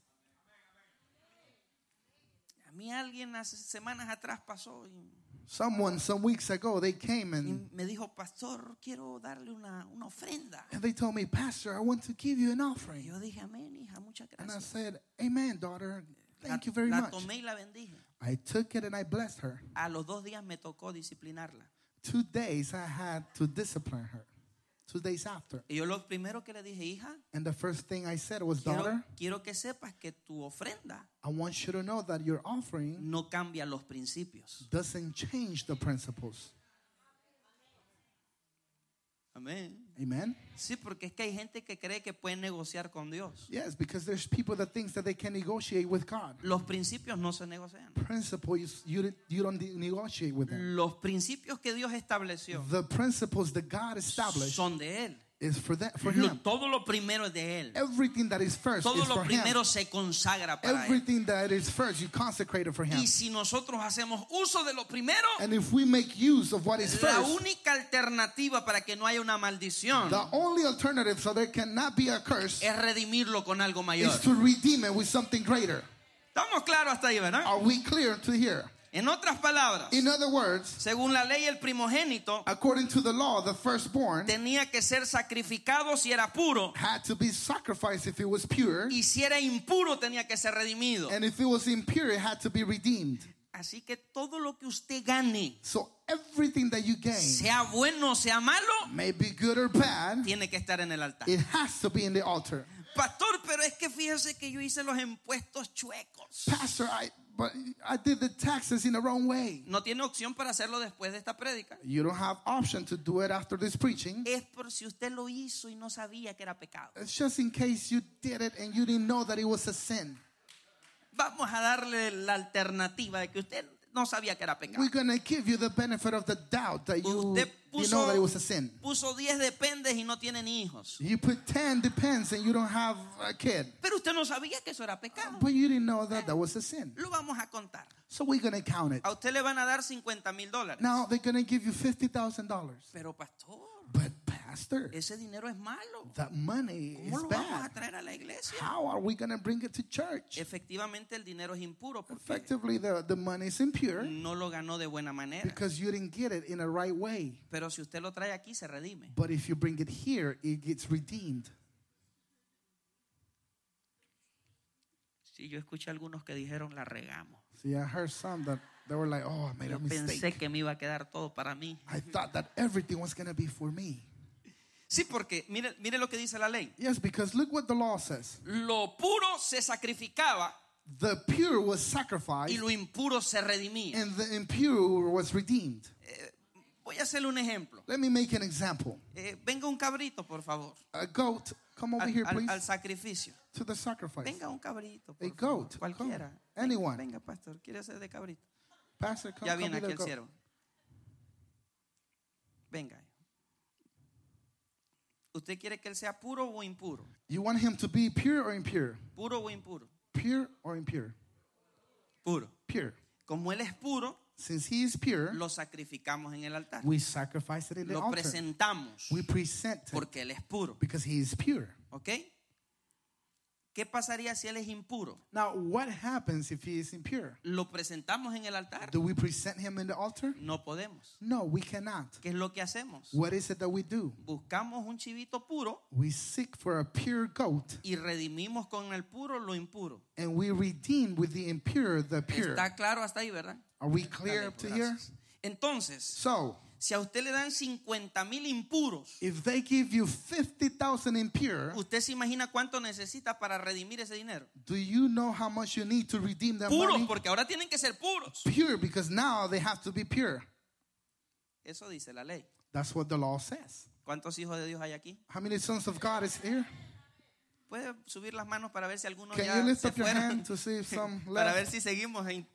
Mí alguien hace semanas atrás pasó y, Someone some weeks ago they came y and, me dijo, pastor, quiero darle una, una ofrenda. and they told me, Pastor, I want to give you an Y offering. yo dije, amén, hija, muchas And I gracias. said, Amen, daughter. La, Thank you very la much. tomé y la bendije. I took it and I blessed her. A los dos días me tocó disciplinarla. Two days I had to discipline her. Two days after. Y yo lo primero que le dije, hija, And the first thing I said was, quiero, Daughter, quiero que sepas que tu ofrenda I want you to know that your offering no cambia los principios. doesn't change the principles. Amén. Amen. Sí, porque es que hay gente que cree que puede negociar con Dios. Yes, because there's people that thinks that they can negotiate with God. Los principios no se negocian. Principles you you don't negotiate with them. Los principios que Dios estableció The principles that God established son de Él. Is for that for Him. todo lo primero es de Él. Everything that is first Todo is lo for Him. se consagra para Él. Everything that is first, you consecrate it for Him. Y si nosotros hacemos uso de lo primero, And if we make use of what is la first, única alternativa para que no haya una maldición the only alternative so there cannot be a curse es redimirlo con algo mayor. is to redeem it with something greater. Estamos claros hasta ahí, ¿verdad? Are we clear to here? En otras palabras, In other words, según la ley, el primogénito according to the law, the firstborn tenía que ser sacrificado si era puro had to be sacrificed if it was pure, y si era impuro tenía que ser redimido. and if it was impure, it had to be redeemed. Así que todo lo que usted gane, So everything that you gain, sea bueno o sea malo, may be good or bad, tiene que estar en el altar. it has to be in the altar. Pastor, pero es que fíjese que yo hice los impuestos chuecos. Pastor, I but I did the taxes in the wrong way. No tiene opción para hacerlo después de esta prédica. You don't have option to do it after this preaching. Es por si usted lo hizo y no sabía que era pecado. It's just in case you did it and you didn't know that it was a sin. Vamos a darle la alternativa de que usted no sabía que era pecado. We're gonna give you the benefit of the doubt that you Usted you know that it was a puso, sin. puso 10 dependes y no hijos. You put 10 depends and you don't have a kid. Pero usted no sabía que eso era pecado. But you didn't know that that was a sin. Lo vamos a contar. So we're gonna count it. A usted le van a dar 50 mil dólares. Now they're gonna give you $50,000. Pero pastor, But pastor, ese dinero es malo. that money ¿Cómo is lo vamos a traer a la iglesia? How are we gonna bring it to church? Efectivamente el dinero es impuro porque Effectively, the, the money is impure no lo ganó de buena manera. because you didn't get it in a right way. Pero si usted lo trae aquí se redime. But if you bring it here, it gets redeemed. Sí, yo escuché algunos que dijeron la regamos. See, I heard some that they were like, "Oh, I made a Yo pensé mistake. que me iba a quedar todo para mí. I thought that everything was gonna be for me." Sí, porque mire, mire lo que dice la ley. Yes, because look what the law says: Lo puro se sacrificaba the pure was y sacrificed, lo impuro se redimía. and the impure was redeemed. Voy a hacerle un ejemplo. Let me make an example. Eh, venga un cabrito, por favor, A goat, come over al, here, please, al sacrificio. to the sacrifice. Venga un cabrito, por A favor, goat, cualquiera. come. Anyone. Venga, pastor, quiere ser de cabrito. Pastor, come, Ya come viene be aquí el siervo. Venga. ¿Usted quiere que él sea puro o impuro? You want him to be pure or impure? ¿Puro o impuro? Pure or impure? Puro. Pure. Como él es puro, Since he is pure, lo sacrificamos en el altar. we sacrifice it in the Lo altar. presentamos We present it porque Él es puro. because he is pure. ¿Ok? ¿Qué pasaría si Él es impuro? Now, what happens if he is impure? ¿Lo presentamos en el altar? Do we present him in the altar? No podemos. No, we cannot. ¿Qué es lo que hacemos? What is it that we do? Buscamos un chivito puro We seek for a pure goat y redimimos con el puro lo impuro. and we redeem with the impure the pure. Está claro hasta ahí, ¿verdad? Are we clear Dale, up to here? gracias. Entonces, So, si a usted le dan 50 mil impuros, if they give you 50,000 impure, ¿usted se imagina cuánto necesita para redimir ese dinero? do you know how much you need to redeem that Puros, money? porque ahora tienen que ser puros. Pure, because now they have to be pure. Eso dice la ley. That's what the law says. ¿Cuántos hijos de Dios hay aquí? How many sons of God is here? Puede subir las manos para ver si algunos Can ya se fueron? para ver si seguimos en,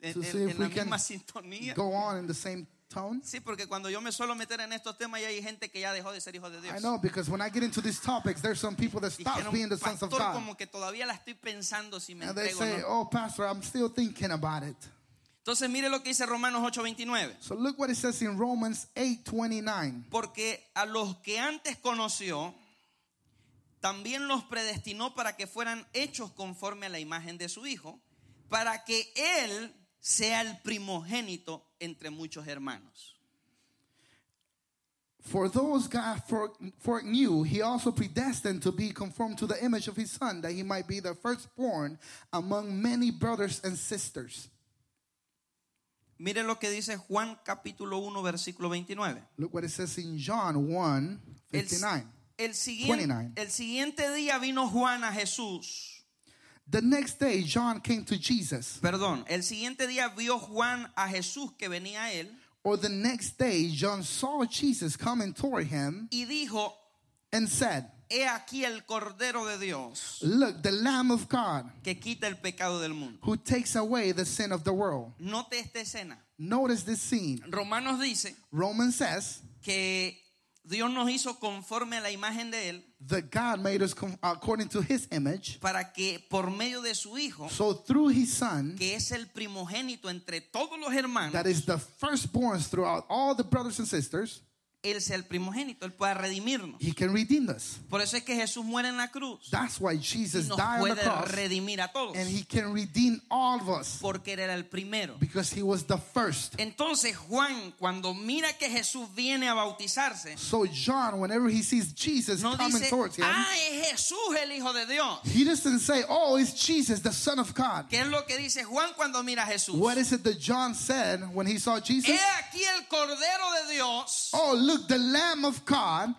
la misma sintonía. Go on in the same tone. Sí, porque cuando yo me suelo meter en estos temas ya hay gente que ya dejó de ser hijo de Dios. I know because when I get into these topics, there's some people that stop being the sons of God. como que todavía la estoy pensando si me And they say, no. oh, Pastor, I'm still thinking about it. Entonces mire lo que dice Romanos 8:29. So look what it says in Romans 8 29. Porque a los que antes conoció, también los predestinó para que fueran hechos conforme a la imagen de su Hijo, para que Él sea el primogénito entre muchos hermanos. For those God for, foreknew, he also predestined to be conformed to the image of his Son, that he might be the firstborn among many brothers and sisters. Mire lo que dice Juan capítulo 1 versículo 29. Look what it says in John 1 El, 59. el siguiente, 29. el siguiente día vino Juan a Jesús. The next day, John came to Jesus. Perdón, el siguiente día vio Juan a Jesús que venía a él Or the next day, John saw Jesus coming toward him y dijo, and said, he aquí el Cordero de Dios Look, the Lamb of God que quita el pecado del mundo. who takes away the sin of the world. Note esta escena. Notice this scene. Romanos dice Romans says que Dios nos hizo conforme a la imagen de Él that God made us according to his image. para que por medio de su Hijo, So through his son, que es el primogénito entre todos los hermanos, that is the firstborn throughout all the brothers and sisters, Él sea el primogénito, Él pueda redimirnos. he can redeem us. Por eso es que Jesús muere en la cruz That's why y Jesus nos died on the puede cross redimir a todos and he can redeem all of us porque Él era el primero. because he was the first. Entonces Juan, cuando mira que Jesús viene a bautizarse, So John, whenever he sees Jesus no coming dice, towards him, ah, es Jesús el Hijo de Dios. he doesn't say, "Oh, it's Jesus, the Son of God." ¿Qué es lo que dice Juan cuando mira a Jesús? What is it that John said when he saw Jesus? He aquí el Cordero de Dios Oh, look, the Lamb of God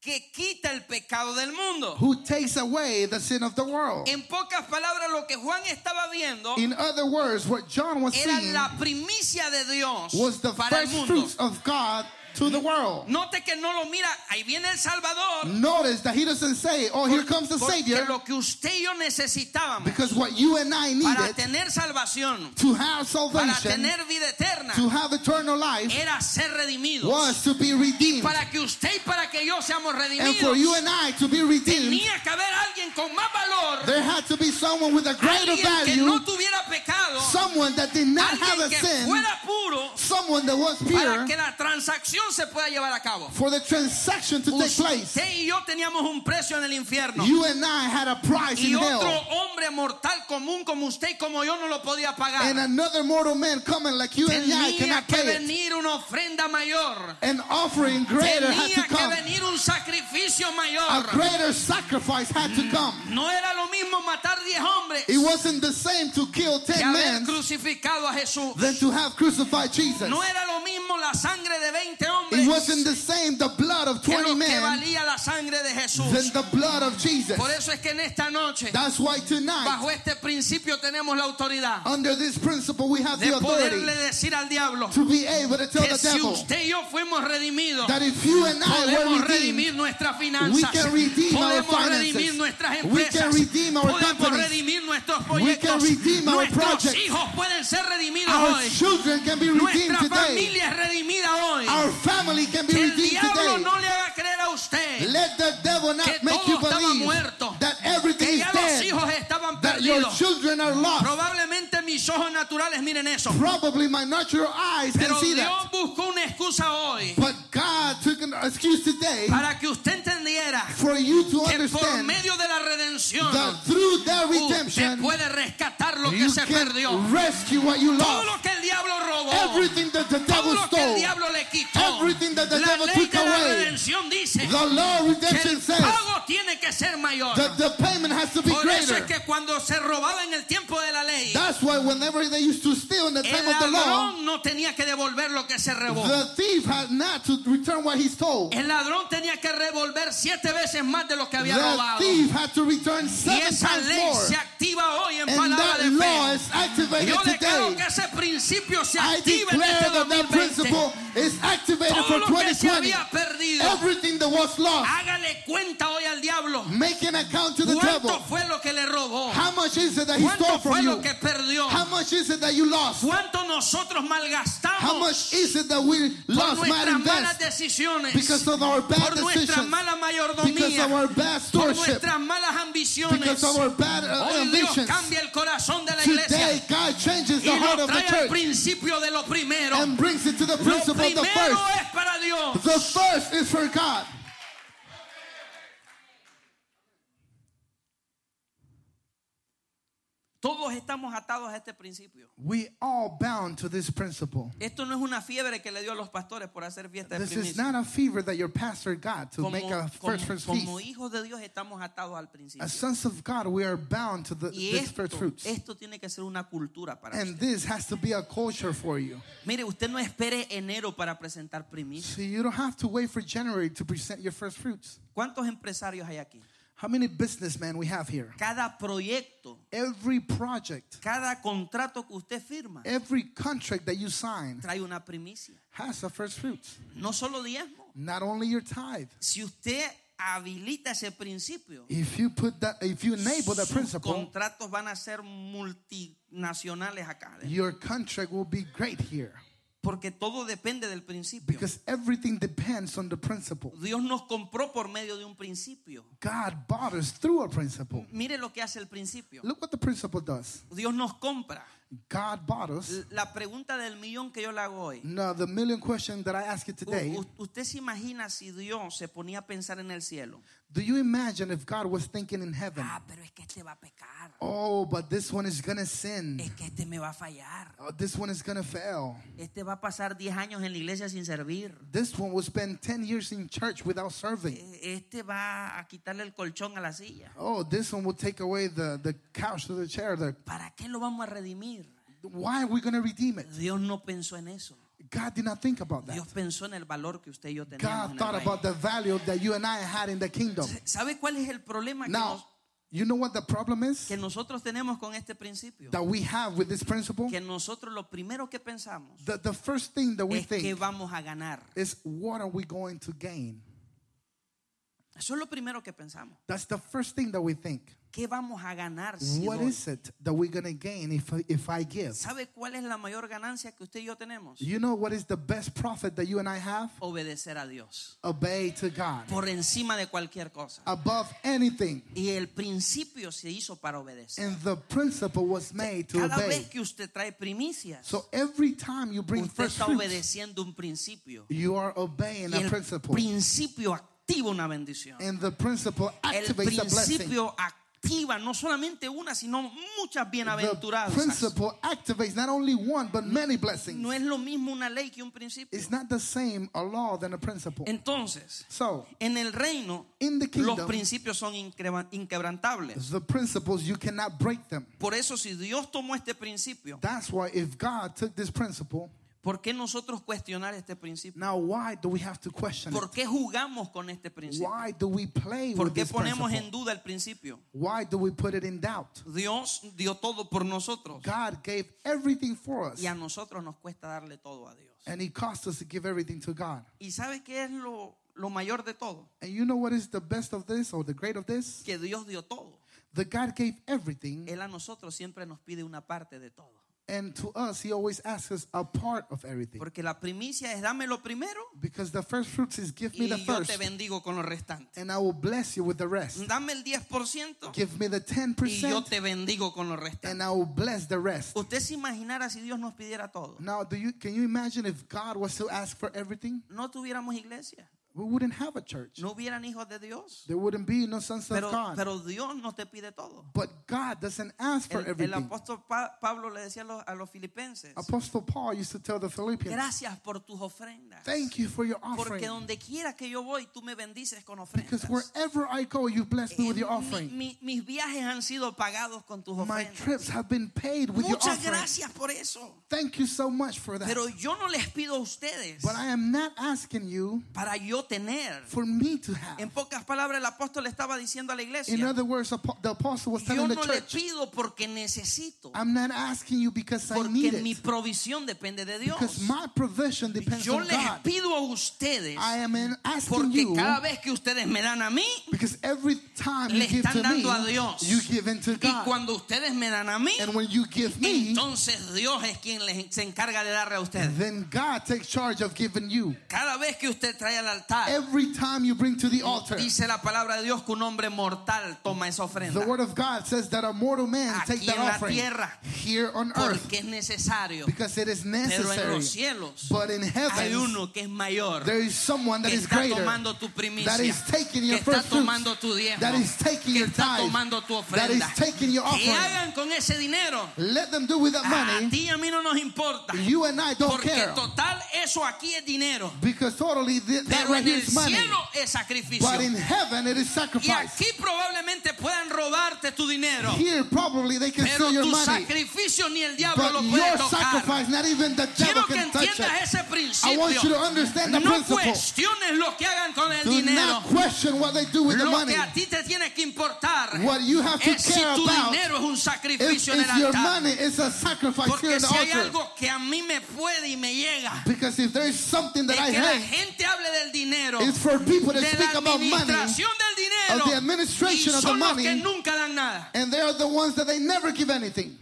que quita el pecado del mundo. who takes away the sin of the world. En pocas palabras, lo que Juan estaba viendo In other words, what John was era seeing la primicia de Dios was the para el first mundo. fruits of God to the world. Note que no lo mira, ahí viene el Salvador. Notice that he doesn't say, "Oh, here comes the Porque Savior," lo que usted y yo necesitábamos because what you and I para needed tener salvación, to have para salvation, tener vida eterna, to have eternal life, era ser redimidos. was to be redeemed. Para que usted y para que yo seamos And for you redimidos, and I to be redeemed, tenía que haber alguien con más valor, there had to be someone with a greater alguien que value, no tuviera pecado, someone that did not have a que sin, fuera puro, someone that was para pure, que la transacción se pueda llevar a cabo. for the transaction to take place. Usted y yo teníamos un precio en el infierno. You and I had a price Y in otro hell. hombre mortal común como usted y como yo no lo podía pagar. And another mortal man coming like you and I cannot que pay it. venir una ofrenda mayor. An offering greater had to Tenía que come. venir un sacrificio A mayor. greater sacrifice had to come. No era lo mismo matar 10 hombres It wasn't the same to kill que 10 haber men crucificado a Jesús. than to have crucified Jesus. No era lo mismo la sangre de 20 hombres wasn't the same, the blood of que 20 lo que men valía la sangre de Jesús. than the blood of Jesus. Por eso es que en esta noche, That's why tonight, bajo este principio, tenemos la autoridad under this principle, we have de the authority poderle decir al diablo to be able to tell que the si devil usted y yo fuimos redimidos, that if you and I podemos were redimir nuestras we finanzas, can redeem our podemos redimir finances, nuestras we can empresas, redeem our podemos companies, redimir nuestros we can proyectos, redeem our nuestros projects. hijos pueden ser redimidos our hoy, children can be redeemed nuestra today, familia es redimida hoy. our family can be Que el redeemed diablo today. no le haga creer a usted Let the devil not que make you todo estaba believe muerto, that everything que is lost. Probablemente mis ojos naturales miren eso. Probably my natural eyes can Pero see Dios that. buscó una excusa hoy But God took an excuse today para que usted entendiera for you to que por understand medio de la redención that through that usted redemption, puede rescatar lo que se can perdió. rescue what you Todo lost. lo que el diablo robó. Everything that the Todo devil lo que el stole, diablo le quitó. everything that the la devil ley took de la away. redención dice the law of que redemption el says pago tiene que ser mayor. that the payment has to be Por eso es greater. que cuando se robaba en el tiempo de la ley, That's why whenever they used to steal in the time el of the law, ladrón no tenía que devolver lo que se robó. the thief had not to return what he stole. El ladrón tenía que revolver siete veces más de lo que había The robado. thief had to return Y seven esa times ley more. se activa hoy en And palabra that de law fe. is activated Yo declaro today. que ese principio se I activa en declare este that that 2020. principle is activated Todo for lo que se 2020. había perdido, Everything that was lost, hágale cuenta hoy al diablo. make an account to the ¿Cuánto devil. fue lo que le robó? How much is it that he stole ¿Cuánto fue from you? How much is it that you lost? ¿Cuánto nosotros How malgastamos much is it that we lost, malas decisiones? Because of our bad Por nuestra decisions, mala because mayordomía, of our bad por nuestras malas ambiciones. because of our bad uh, Hoy Dios cambia el corazón de la Today, iglesia God changes y the heart of the al church principio de lo primero. and brings it to the Lo principle of the first. es para Dios. The first is for God. Todos estamos atados a este principio. We all bound to this principle. Esto no es una fiebre que le dio a los pastores por hacer fiesta de This is not a fever that your pastor got to Como, make a como- first fruits como feast. hijos de Dios estamos atados al principio. As sons of God, we are bound to the, Y this esto, first fruits. esto tiene que ser una cultura para And usted. this has to be a culture for you. Mire, usted no espere enero para presentar primicia. So you don't have to wait for January to present your first fruits. ¿Cuántos empresarios hay aquí? How many businessmen we have here? Cada proyecto, Every project, cada contrato que usted firma every contract that you sign trae una primicia. has a first fruits. No solo diezmo. Not only your tithe. Si usted habilita ese principio, If you put that, if you enable that principle, contratos van a ser multinacionales acá. your contract will be great here. Porque todo depende del principio. Because everything depends on the principle. Dios nos compró por medio de un principio. God bought us through a principle. Mire lo que hace el principio. Look what the principle does. Dios nos compra. God bought us. La pregunta del millón que yo le hago hoy. Now, the million question that I ask you today U- ¿Usted se imagina si Dios se ponía a pensar en el cielo? do you imagine if God was thinking in heaven, Ah, pero es que este va a pecar. oh, but this one is going to sin, Es que este me va a fallar. oh, this one is going to fail, Este va a pasar 10 años en la iglesia sin servir. this one will spend 10 years in church without serving, Este va a quitarle el colchón a la silla. oh, this one will take away the, the couch to the chair. The, ¿Para qué lo vamos a redimir? Why are we going to redeem it? Dios no pensó en eso. God did not think about that. Dios pensó en el valor que usted y yo teníamos. God en el thought about the value that you and I had in the kingdom. ¿Sabe cuál es el problema que, Now, nos- you know what the problem is que nosotros tenemos con este principio? that we have with this principle? Que nosotros lo primero que pensamos The, the first thing that we es que think vamos a ganar. is what are we going to gain? Eso es lo primero que pensamos. That's the first thing that we think. ¿Qué vamos a ganar si What doy? is it that we're going to gain if, if I give? ¿Sabe cuál es la mayor ganancia que usted y yo tenemos? You know what is the best profit that you and I have? Obedecer a Dios. Obey to God Por encima de cualquier cosa. above anything. Y el principio se hizo para obedecer. And the principle was made to Cada vez obey. que usted trae primicias, So every time you bring usted first está obedeciendo un principio. you are obeying Y a el principle. principio activa una bendición. And the principle El activates a blessing. principio activa no solamente una, sino muchas The principle activates not only one but many blessings. No es lo mismo una ley que un principio. It's not the same a law than a principle. Entonces, So, en el reino, in the los kingdom, principios son inquebrantables. the principles you cannot break them. Por eso, si Dios tomó este principio, That's why if God took this principle, ¿por qué nosotros cuestionar este principio? now why do we have to question ¿Por it? qué jugamos con este principio? Why do we play ¿Por qué ponemos en duda el principio? Why do we put it in doubt? Dios dio todo por nosotros God gave everything for us, y a nosotros nos cuesta darle todo a Dios. and He cost us to give everything to God. ¿Y sabe qué es lo, lo mayor de todo? And you know what is the best of this or the great of this? Que Dios dio todo. The God gave everything, Él a nosotros siempre nos pide una parte de todo. And to us, he always asks us a part of everything. Porque la primicia es dame lo primero Because the first fruits is give me y the yo te first, bendigo con lo restante. and I will bless you with the rest. Dame el 10% Give me the y yo 10%, te bendigo con lo and. I will bless the rest. Usted se imaginara si Dios nos pidiera todo. Now, do you can you imagine if God was to ask for everything? No tuviéramos iglesia, We wouldn't have a church. no hubieran hijos de Dios. There wouldn't be no sons of God. pero Dios no te pide todo. But God doesn't ask for El, el everything. apóstol Pa- Pablo le decía a los, a los filipenses, Apostle Paul used to tell the Philippians, gracias por tus ofrendas. Thank you for your Porque offering. donde quiera que yo voy, tú me bendices con Because wherever I go, you bless me with your Eh, offering. mi- mi- mis viajes han sido pagados con tus My trips have been paid with your Muchas offering. gracias por eso. Thank you so much for that. Pero yo no les pido a ustedes But I am not asking you para yo tener. for me to have. En pocas palabras, el apóstol le estaba diciendo a la In iglesia, other words, the apostle was yo telling the no le pido porque necesito, I'm not asking you because I need porque mi provisión depende de Dios. Because my provision depends Yo on les God. pido a ustedes I am in asking porque you cada vez que ustedes me dan a mí because every time you Le give to están me, dando a Dios. you give into y God. cuando ustedes me dan a mí, And when you give me, entonces Dios es quien les, se encarga de darle a ustedes. then God takes charge of giving you. Cada vez que usted trae al altar, Every time you bring to the altar, dice la palabra de Dios que un hombre mortal toma esa ofrenda. the word of God says that a mortal man Aquí take that en la offering tierra. here on earth Porque es necesario. because it is Pero en necessary. los cielos But in hay heaven, uno que es mayor. there is someone that que is está greater, tomando tu primicia, that is taking que your está first fruits, tomando tu diezmo, that is taking que your está tithe, tomando tu that is ofrenda. taking your Que offering. hagan con ese dinero. Let them do with that A money. ti y a mí no nos importa. You and I don't Porque care. total, eso aquí es dinero. Because totally th- that Pero en el is money. cielo es sacrificio. But in heaven it is Y sacrifice. aquí probablemente puedan robarte tu dinero. Here probably they can Pero steal your tu money. sacrificio ni el diablo But lo puede your tocar. sacrifice, not even the Quiero devil que can touch entiendas it. ese I want you to understand the No principle. cuestiones lo que hagan con el Do dinero. not question what they do with the Lo money. que a ti te tiene que importar What you have to es si care tu about dinero es un If, sacrificio en el your altar. money is a sacrifice here Porque in the si hay altar. algo que a mí me puede y me llega, Because if there is something that es I que la hate, gente hable del dinero, it's for people to de speak about money, dinero, of the administration of the money. que nunca dan nada. and they are the ones that they never give anything.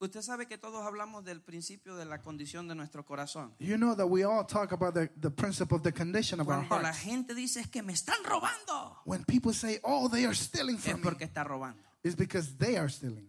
Usted sabe que todos hablamos del principio de la condición de nuestro corazón. You know that we all talk about the, the principle of the condition of our Cuando la gente dice es que me están robando, When people say, oh, they are stealing es from me, porque está robando. it's because they are stealing.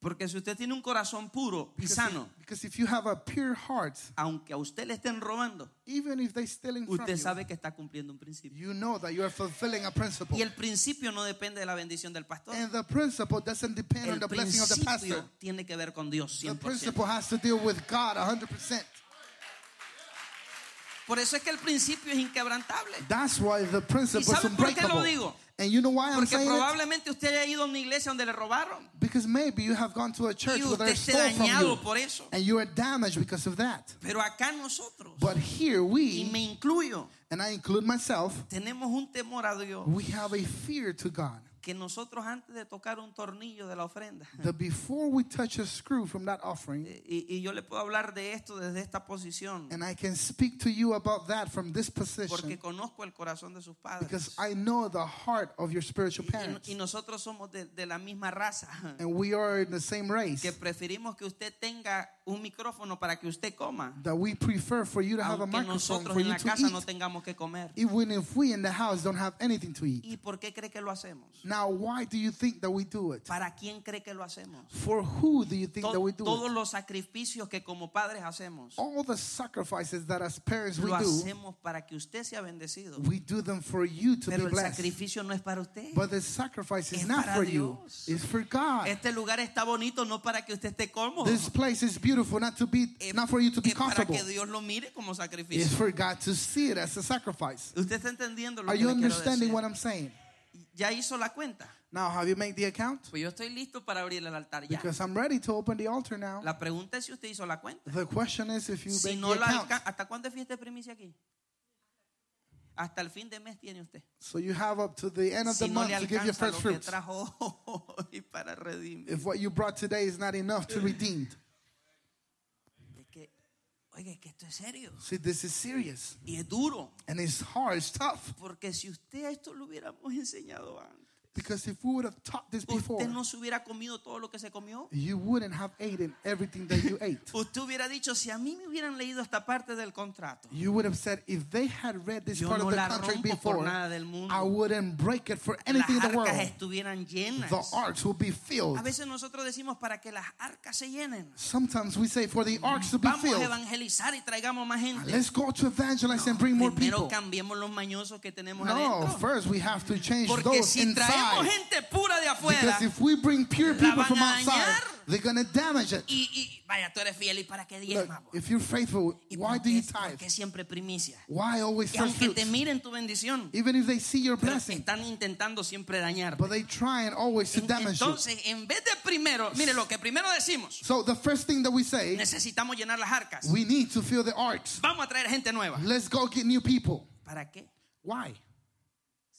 Porque si usted tiene un corazón puro y Because sano, if, you have a pure heart, aunque a usted le estén robando, even if stealing from usted you, sabe que está cumpliendo un principio. you know that you are fulfilling a principle. Y el principio no depende de la bendición del pastor. And the principle doesn't depend on El the blessing of the pastor. principio tiene que ver con Dios The 100%. principle has to deal with God 100%. Por eso es que el principio es inquebrantable. That's why the principle is sabe por qué lo digo? And you know why I'm Porque saying it? usted haya ido a una iglesia donde le robaron Because maybe you have gone to a church y where they stole from you. por eso. And you are damaged because of that. Pero acá nosotros, But here y we, me incluyo, and I include myself, tenemos un temor a Dios we have a fear to God. Que nosotros antes de tocar un tornillo de la ofrenda, That before we touch a screw from that offering, y, y yo le puedo hablar de esto desde esta posición, and I can speak to you about that from this porque position, conozco el corazón de sus because padres. I know the heart of your spiritual Y, parents. y nosotros somos de, de la misma raza, And we are in the same race. que preferimos que usted tenga un micrófono para que usted coma, That we prefer for you to have a microphone nosotros for en you la to casa no eat. tengamos que comer. Even if we in the house don't have anything to eat. ¿Y por qué cree que lo hacemos? Now, why do you think that we do it? ¿Para quién cree que lo hacemos? For who do you think that we do todos it? los sacrificios que como padres hacemos, All the sacrifices that as parents we lo do, hacemos para que usted sea bendecido. we do them for you to Pero be el sacrificio no es para usted. But the sacrifice is Es not for you, Dios. it's for God. Este lugar está bonito no para que usted esté cómodo. This place is beautiful, not to be, Es- not for you to be es para comfortable. que Dios lo mire como It's sacrificio. for God to see it as a sacrifice. Usted está entendiendo lo Are que you understanding what I'm saying? ¿Ya hizo la cuenta? Now, have you made the account? Pues yo estoy listo para abrir el altar ya. Because I'm ready to open the altar now. La pregunta es si usted hizo la cuenta. The question is if you Si make no the la account. ¿Hasta cuándo es fiesta de primicia aquí? Hasta el fin de mes tiene usted. So you have up to the end of the Si no month to give your alcanza first lo que fruits. trajo hoy para redimir. If what you brought today is not enough to redeem. Oiga, es que esto es serio. See, this is serious. Y es duro. And it's hard, it's tough. Porque si usted esto lo hubiéramos enseñado antes. Because if we would have taught this before, usted no se hubiera comido todo lo que se comió. you wouldn't have eaten everything that you ate. Usted hubiera dicho, si a mí me hubieran leído esta parte del contrato, You would have said, if they had read this Yo part no of the contract before, nada del mundo. I wouldn't break it for las anything in the world. arcas estuvieran llenas. The arks will be filled. A veces nosotros decimos para que las arcas se llenen. Sometimes we say, for the arks to be Vamos a filled, evangelizar y traigamos más gente. let's go to evangelize and bring more Primero people. cambiemos los mañosos que tenemos No, adentro. first we have to change Porque those si traemos gente pura de afuera Because if we bring pure la people van from a outside, dañar. they're going to damage it. y, y vaya, tú eres fiel y para qué Look, diezma. po? if you're faithful, ¿Y why por do you por tithe? qué siempre primicia? Why always Y first aunque te fruits? miren tu bendición, Even if they see your pero blessing, están intentando siempre dañarte. but they try and always to damage you. Entonces, en vez de primero, mire lo que primero decimos, So the first thing that we say, necesitamos llenar las arcas. we need to fill the arks. Vamos a traer gente nueva. Let's go get new people. ¿Para qué? Why?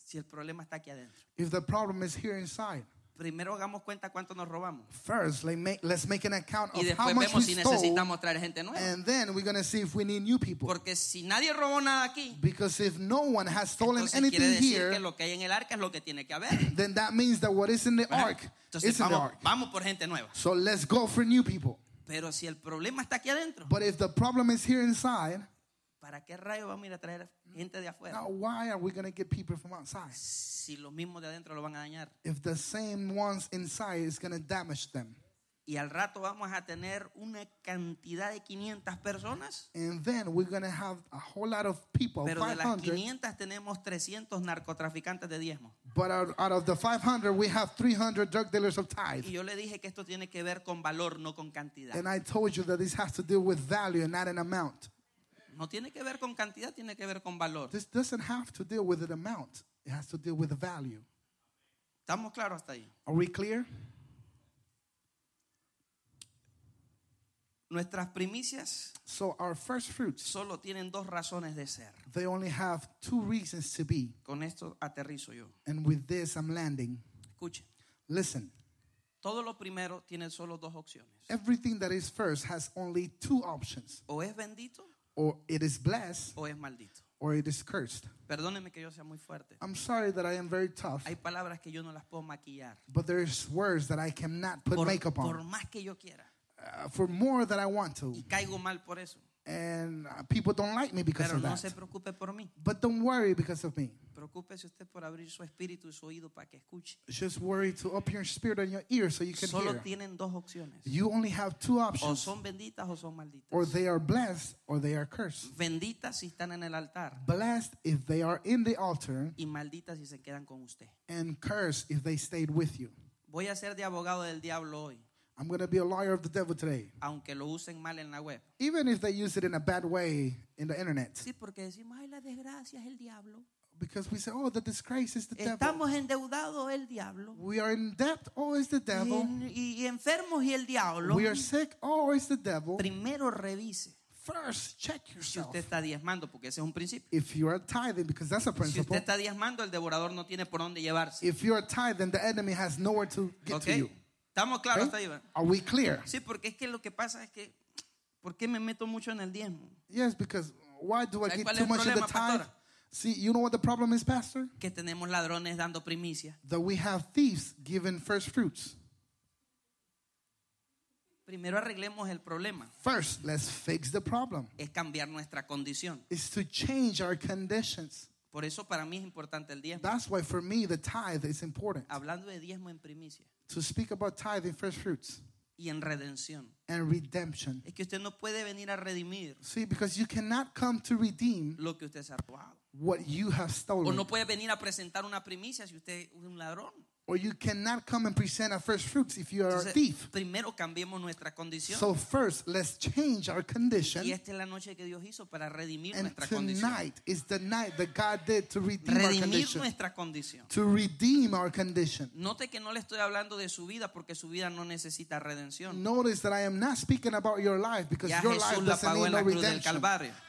Si el problema está aquí adentro. If the problem is here inside. Primero hagamos cuenta cuánto nos robamos. First, like, make, let's make an account Y of how después much we si stole, necesitamos traer gente nueva. and then we're going to see if we need new people. Porque si nadie robó nada aquí, Because if no one has stolen entonces quiere anything decir here, que lo que hay en el arca es lo que tiene que haber. then that means that what is in the ¿verdad? ark Entonces is in the ark. vamos por gente nueva. So let's go for new people. Pero si el problema está aquí adentro, But if the problem is here inside, ¿para qué rayo vamos a ir a traer gente de afuera? now why are we going to get people from outside? Si los mismos de adentro lo van a dañar. If the same ones inside is going to damage them. Y al rato vamos a tener una cantidad de 500 personas, And then we're going to have a whole lot of people, pero de las 500. 500 tenemos 300 narcotraficantes de diezmo. But out, out of the 500, we have 300 drug dealers of tithe. Y yo le dije que esto tiene que ver con valor, no con cantidad. And I told you that this has to do with value and not an amount. No tiene que ver con cantidad, tiene que ver con valor. This doesn't have to deal with an amount. It has to deal with the value. ¿Estamos claros hasta ahí? Are we clear? Nuestras primicias So our first fruits, solo tienen dos razones de ser. they only have two reasons to be. Con esto aterrizo yo. And with this, I'm landing. Escuche, Listen, todo lo primero tiene solo dos opciones. everything that is first has only two options. O es bendito Or it is blessed o es maldito. or it is cursed. Perdóneme que yo sea muy fuerte. I'm sorry that I am very tough, Hay palabras que yo no las puedo maquillar. but there's words that I cannot put Por, makeup por on más que yo quiera. uh, for more that I want to. Y caigo mal por eso. And people don't like me because Pero of no that. se preocupe por mí. But don't worry because of me. Preocúpese usted por abrir su espíritu y su oído para que escuche. Just worry to open your spirit and your ear so you can Solo hear. tienen dos opciones. You only have two O options. son benditas o son malditas. Or they are blessed or they are cursed. Benditas si están en el altar Blessed if they are in the altar, y malditas si se quedan con usted. and cursed if they stayed with you. Voy a ser de abogado del diablo hoy, I'm going to be a lawyer of the devil today. aunque lo usen mal en la web. Even if they use it in a bad way in the internet. Sí, porque decimos, ay, la desgracia es el diablo. Because we say, oh, the disgrace is the devil. Estamos endeudados el diablo. We are in debt, oh, it's the devil. y- y enfermos y el diablo. We are sick, oh, it's the devil. Primero revise First, check yourself. si usted está diezmando, porque ese es un principio. If you are tithing, because that's a principle. Si usted está diezmando, el devorador no tiene por dónde llevarse. If you are tithing, the enemy has nowhere to get ¿Ok? to you. ¿Estamos claros hasta ahí? Are we clear? Sí, porque es que lo que pasa es que, ¿por qué me meto mucho en el diezmo? Yes, because why do I ¿Sabe get cuál es too el much in the problema, tithe? pastora? See, you know what the problem is, Pastor? Que tenemos ladrones dando primicia. That we have thieves giving first fruits. Primero arreglemos el problema. First, let's fix the problem. Es cambiar nuestra condición. Is to change our conditions. Por eso para mí es importante el diezmo. That's why for me the tithe is important. Hablando de diezmo en primicia To speak about tithing first fruits y en redención. and redemption. Es que usted no puede venir a redimir See, because you cannot come to redeem lo que usted se ha robado. what you have O stolen. no puede venir a presentar una primicia si usted es un ladrón. Or you cannot come and present a first fruits if you are a thief. primero cambiemos nuestra condición. So first, let's change our condition. y esta es la noche que Dios hizo para redimir And nuestra condición. tonight is the night that God did to redeem our Redimir condition. nuestra condición. To redeem our condition. Note que no le estoy hablando de su vida porque su vida no necesita redención. Notice that I am not speaking about your life because Ya your Jesús life doesn't need no redemption.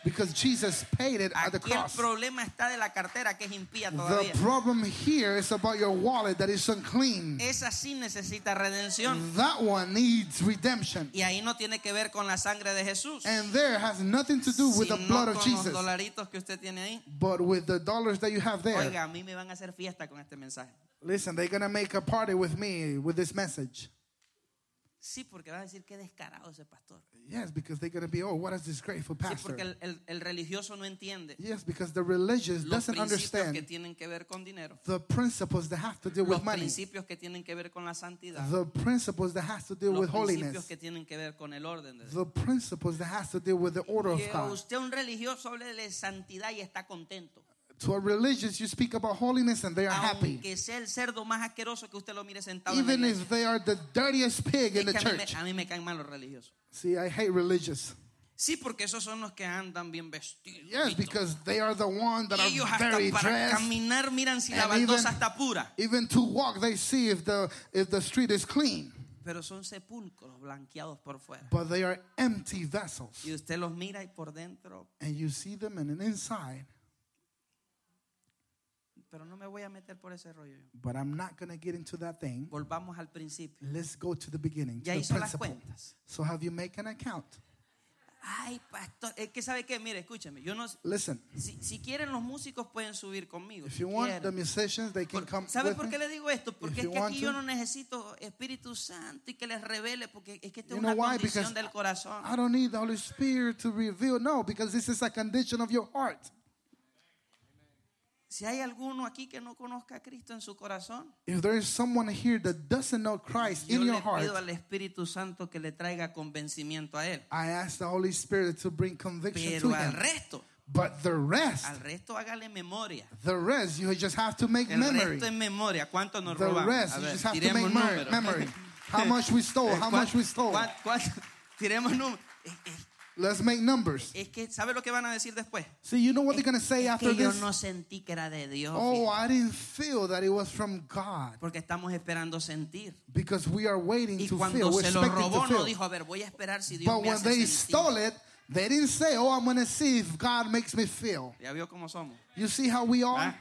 Because Jesus paid it at the Aquí el problema está de la cartera que es impía todavía. The problem here is about your wallet that is unclean. Esa sí necesita redención. That one needs redemption. Y ahí no tiene que ver con la sangre de Jesús, And there has nothing to do with the blood of los Jesus, dolaritos que usted tiene ahí. but with the dollars that you have there. Oiga, a mí me van a hacer fiesta con este mensaje. Listen, they're going to make a party with me with this message. Sí, porque va a decir que descarado ese pastor. Yes, because they're going to be, oh, what is this grateful Sí, pastor? porque el, el- el religioso no entiende Yes, because the religious los doesn't principios que understand tienen que ver con dinero, the principles that have to do los with money, principios que tienen que ver con la santidad, the principles that has to do los with principios holiness, que tienen que ver con el orden de Dios. the principles that has to do with the order of God. usted un religioso hable de santidad y está contento. To a religious, you speak about holiness and they are happy. Aunque sea el cerdo más asqueroso que usted lo mire sentado en la Even iglesia. if they are the dirtiest pig in Es the que a, mí church. a mí me caen mal los religiosos. See, I hate religious. Sí, porque esos son los que andan bien vestidos. Yes, because they are the ones that ellos are hasta very para dressed. caminar miran si la And baldosa even- está pura. Even to walk, they see if the if the street is clean. Pero son sepulcros blanqueados por fuera. But they are empty vessels. Y usted los mira y por dentro, And you see them and inside. Pero no me voy a meter por ese rollo. yo. But I'm not going to get into that thing. Volvamos al principio. Let's go to the beginning. Ya to the hizo las principle. cuentas. So have you make an account? Ay, pastor, es que sabe qué, mire, escúcheme, yo no Listen, si, si quieren los músicos pueden subir conmigo. if si you want quieren. the musicians, they can Por- come ¿Sabe with por me. qué le digo esto? Porque If es que want aquí yo to. no necesito Espíritu Santo y que les revele, porque es que esta You es una condición del corazón. I don't need the Holy Spirit to reveal. No, because this is a condition of your heart. Si hay alguno aquí que no conozca a Cristo en su corazón, If there is someone here that doesn't know Christ yo in le your heart, pido al Espíritu Santo que le traiga convencimiento a él. I ask the Holy Spirit to bring conviction Pero to al him. resto, But the rest, al resto hágale memoria. the rest, you just have to make El memory. resto es memoria. ¿Cuánto nos The robamos? rest, A you ver, just have to make mer- números. memory. How much we stole, how ¿Cuán- much we stole. cuán- cuánto? Tiremos números. Es, es- Let's make numbers. es que, ¿sabe lo que van a decir después? See, you know what they're going to say Es after que yo this? no sentí que era de Dios. Oh, I didn't feel that it was from God porque estamos esperando sentir. because we are waiting Y to cuando feel. We're se lo robó, no dijo, a ver, voy a esperar si Dios But me when hace they sentir. stole it, they didn't say, "Oh, I'm going to see if God makes me feel." Ya vio cómo somos. You see how we are? ¿Ah?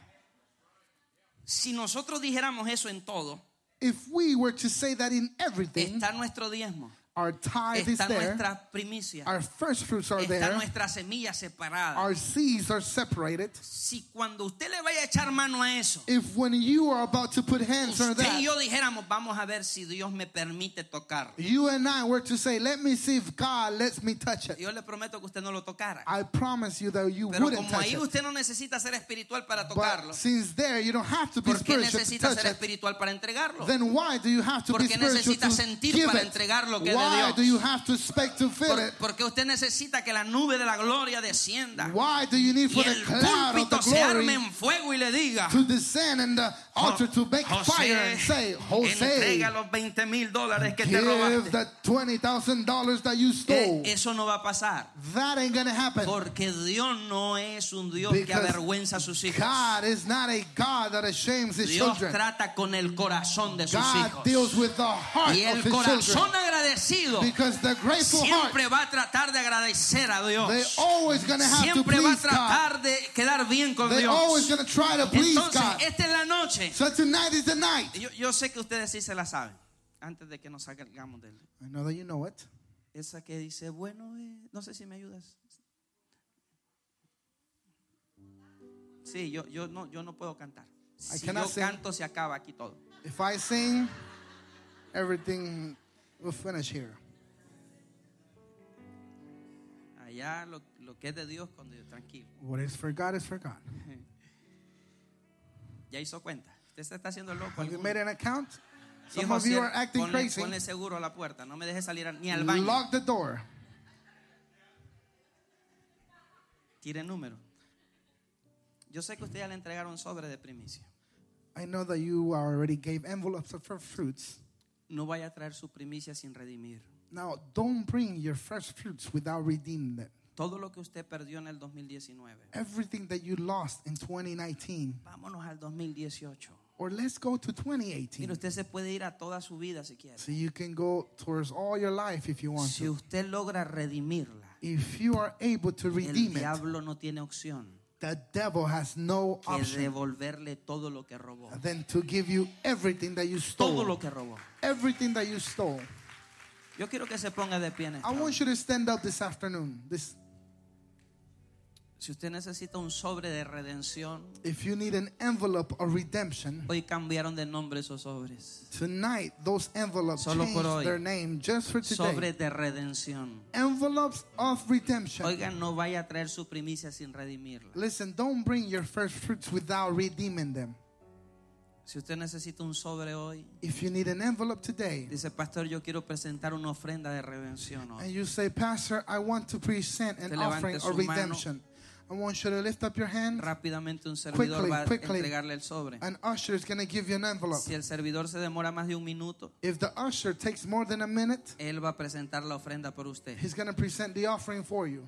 Si nosotros dijéramos eso en todo, If we were to say that in everything, está nuestro diezmo, our tithe is está there, nuestras primicias, our first fruits are está there, nuestra semilla separada. our seeds are separated. Si cuando usted le vaya a echar mano a eso, If when you are about to put hands on usted y that, yo dijéramos, vamos a ver si Dios me permite tocar. you and I were to say, "Let me see if God lets me touch it." Yo le prometo que usted no lo tocara. I promise you that you Pero wouldn't como touch ahí it. usted no necesita ser espiritual para tocarlo, But since there you don't have to be ¿por qué spiritual to necesita touch ser it, espiritual para entregarlo? then why do you have to be Porque spiritual necesita to sentir give para it? entregar lo que es de Why Dios. do you have to expect to feel Por- it? porque usted necesita que la nube de la gloria descienda Why do you need y for the el cloud of the púlpito se arme glory en fuego y le diga, to descend and the altar to make fire and say, Jose, entrega los 20 mil dólares que te robaste. the $20,000 that you stole. Eh, Eso no va a pasar. That ain't gonna happen. Porque Dios no es un Dios que Because avergüenza a sus hijos. God is not a God that ashames his Dios children. trata con el corazón de sus God hijos. deals with the heart Y of el his corazón children. Agradecido Because the grateful heart, siempre va a tratar de agradecer a they Dios. always gonna have to Siempre va a tratar de quedar bien con Dios. gonna try to please Entonces, esta es la noche. So tonight is the night. Yo, yo sé que ustedes sí se la saben. Antes de que nos salgamos de él. I know that you know it. Esa que dice, bueno, eh, no sé si me ayudas. Sí, yo, yo, no, yo no puedo cantar. Si yo sing. canto, se acaba aquí todo. If I sing, everything will finish here. Allá lo, lo que es de Dios, con Dios, tranquilo. What is for God is for God. Ya hizo cuenta. Usted se está haciendo loco. Have you made an account? Some Hijo, of you are acting ponle, crazy. ponle seguro a la puerta. No me salir a- ni al baño. Lock the door. Tire número. Yo sé que usted ya le entregaron sobre de primicia. I know that you already gave envelopes for fruits. No vaya a traer su primicia sin redimir. Now, don't bring your first fruits without redeeming them. Todo lo que usted perdió en el 2019. Everything that you lost in 2019. Vámonos al 2018. Or let's go to Mire, 2018. usted se puede ir a toda su vida si quiere. So you can go towards all your life if you want Si to. usted logra redimirla, If you are able to el redeem it, diablo no tiene opción the devil has no que option devolverle todo lo que robó. than to give you everything that you Todo lo stole. que robó. Everything that you stole. Yo quiero que se ponga de pie en esta I hora. want you to stand up this afternoon. This Si usted necesita un sobre de redención, If you need an envelope of redemption, hoy cambiaron de nombre esos sobres. tonight those envelopes Solo por hoy. their name just for today. Sobre de redención. Envelopes of redemption. Oigan, no vaya a traer su primicia sin redimirla. Listen, don't bring your first fruits without redeeming them. Si usted necesita un sobre hoy, If you need an envelope today, dice pastor, yo quiero presentar una ofrenda de redención hoy. and you say, Pastor, I want to present an levante offering su of mano. redemption. I want you to lift up your hand. Rápidamente un servidor Quickly, va a quickly. entregarle el sobre. An usher is going to give you an envelope. Si el servidor se demora más de un minuto, If the usher takes more than a minute, él va a presentar la ofrenda por usted. he's going to present the offering for you.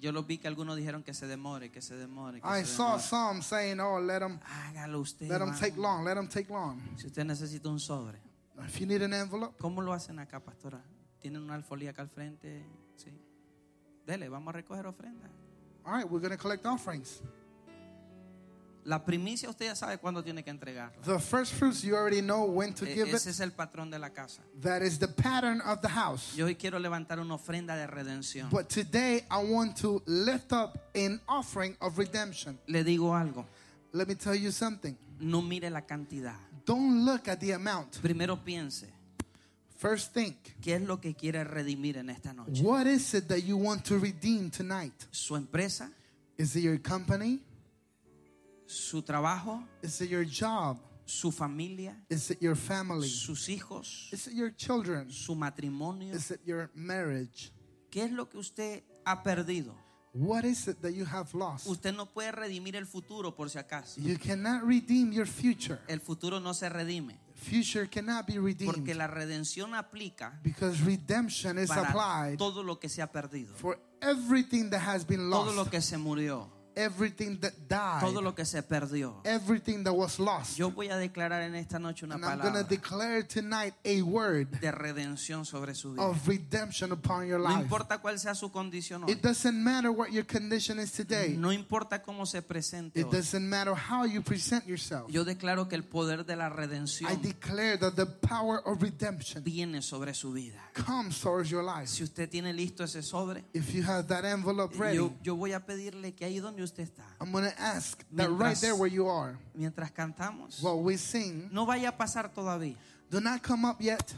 Yo lo vi que algunos dijeron que se demore, que se demore. Que I se saw demore. some saying, "Oh, let them, Hágalo usted. let them hermano. take long, let them take long." Si usted necesita un sobre, If you need an envelope, ¿cómo lo hacen acá, pastora? ¿Tienen una alfolía acá al frente? Sí. Dele, vamos a recoger ofrenda. All right, we're going to collect offerings. La primicia usted ya sabe cuándo tiene que entregarla. The first fruits you already know when to give Ese it. es el patrón de la casa. That is the pattern of the house. Yo hoy quiero levantar una ofrenda de redención. But today I want to lift up an offering of redemption. Le digo algo, Let me tell you something. no mire la cantidad. Don't look at the amount. Primero piense, First think, ¿qué es lo que quiere redimir en esta noche? what is it that you want to redeem tonight? ¿Su empresa? Is it your company? ¿Su trabajo? Is it your job? ¿Su familia? Is it your family? ¿Sus hijos? Is it your children? ¿Su matrimonio? Is it your marriage? ¿Qué es lo que usted ha perdido? What is it that you have lost? Usted no puede redimir el futuro por si acaso. You cannot redeem your future. El futuro no se redime. Future cannot be Porque redeemed la redención aplica because redemption is para applied todo lo que se ha perdido. for everything that has been Todo lo lost, que se murió. Everything that Todo died, lo que se perdió. everything that was lost. Yo voy a declarar en esta noche una And I'm going to palabra declare tonight a word de redención sobre su vida. of redemption upon your No life. importa cuál sea su condición hoy. It doesn't matter what your condition is today. No importa cómo se presente It hoy. doesn't matter how you present yourself. Yo declaro que el poder de la I redención declare that the power of redemption viene sobre su vida. comes towards your life. Si usted tiene listo ese sobre, If you have that envelope ready, yo, yo voy a pedirle que ahí donde usted está, I'm going to ask that right there where you are, mientras cantamos, while we sing, no vaya a pasar todavía. do not come up yet.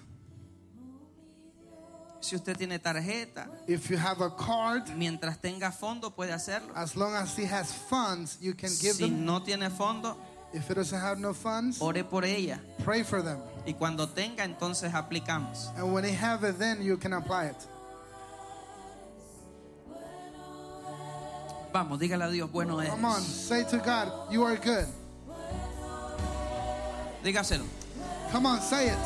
Si usted tiene tarjeta, If you have a card, mientras tenga fondo puede hacerlo. as long as he has funds, you can give Si them. no tiene fondo, If it doesn't have no funds, ore por ella. pray for them. Y cuando tenga, entonces aplicamos. And when they have it, then you can apply it. Vamos, dígale a Dios, bueno es. Come on, say to God, you are good. Dígaselo. Come on, say it.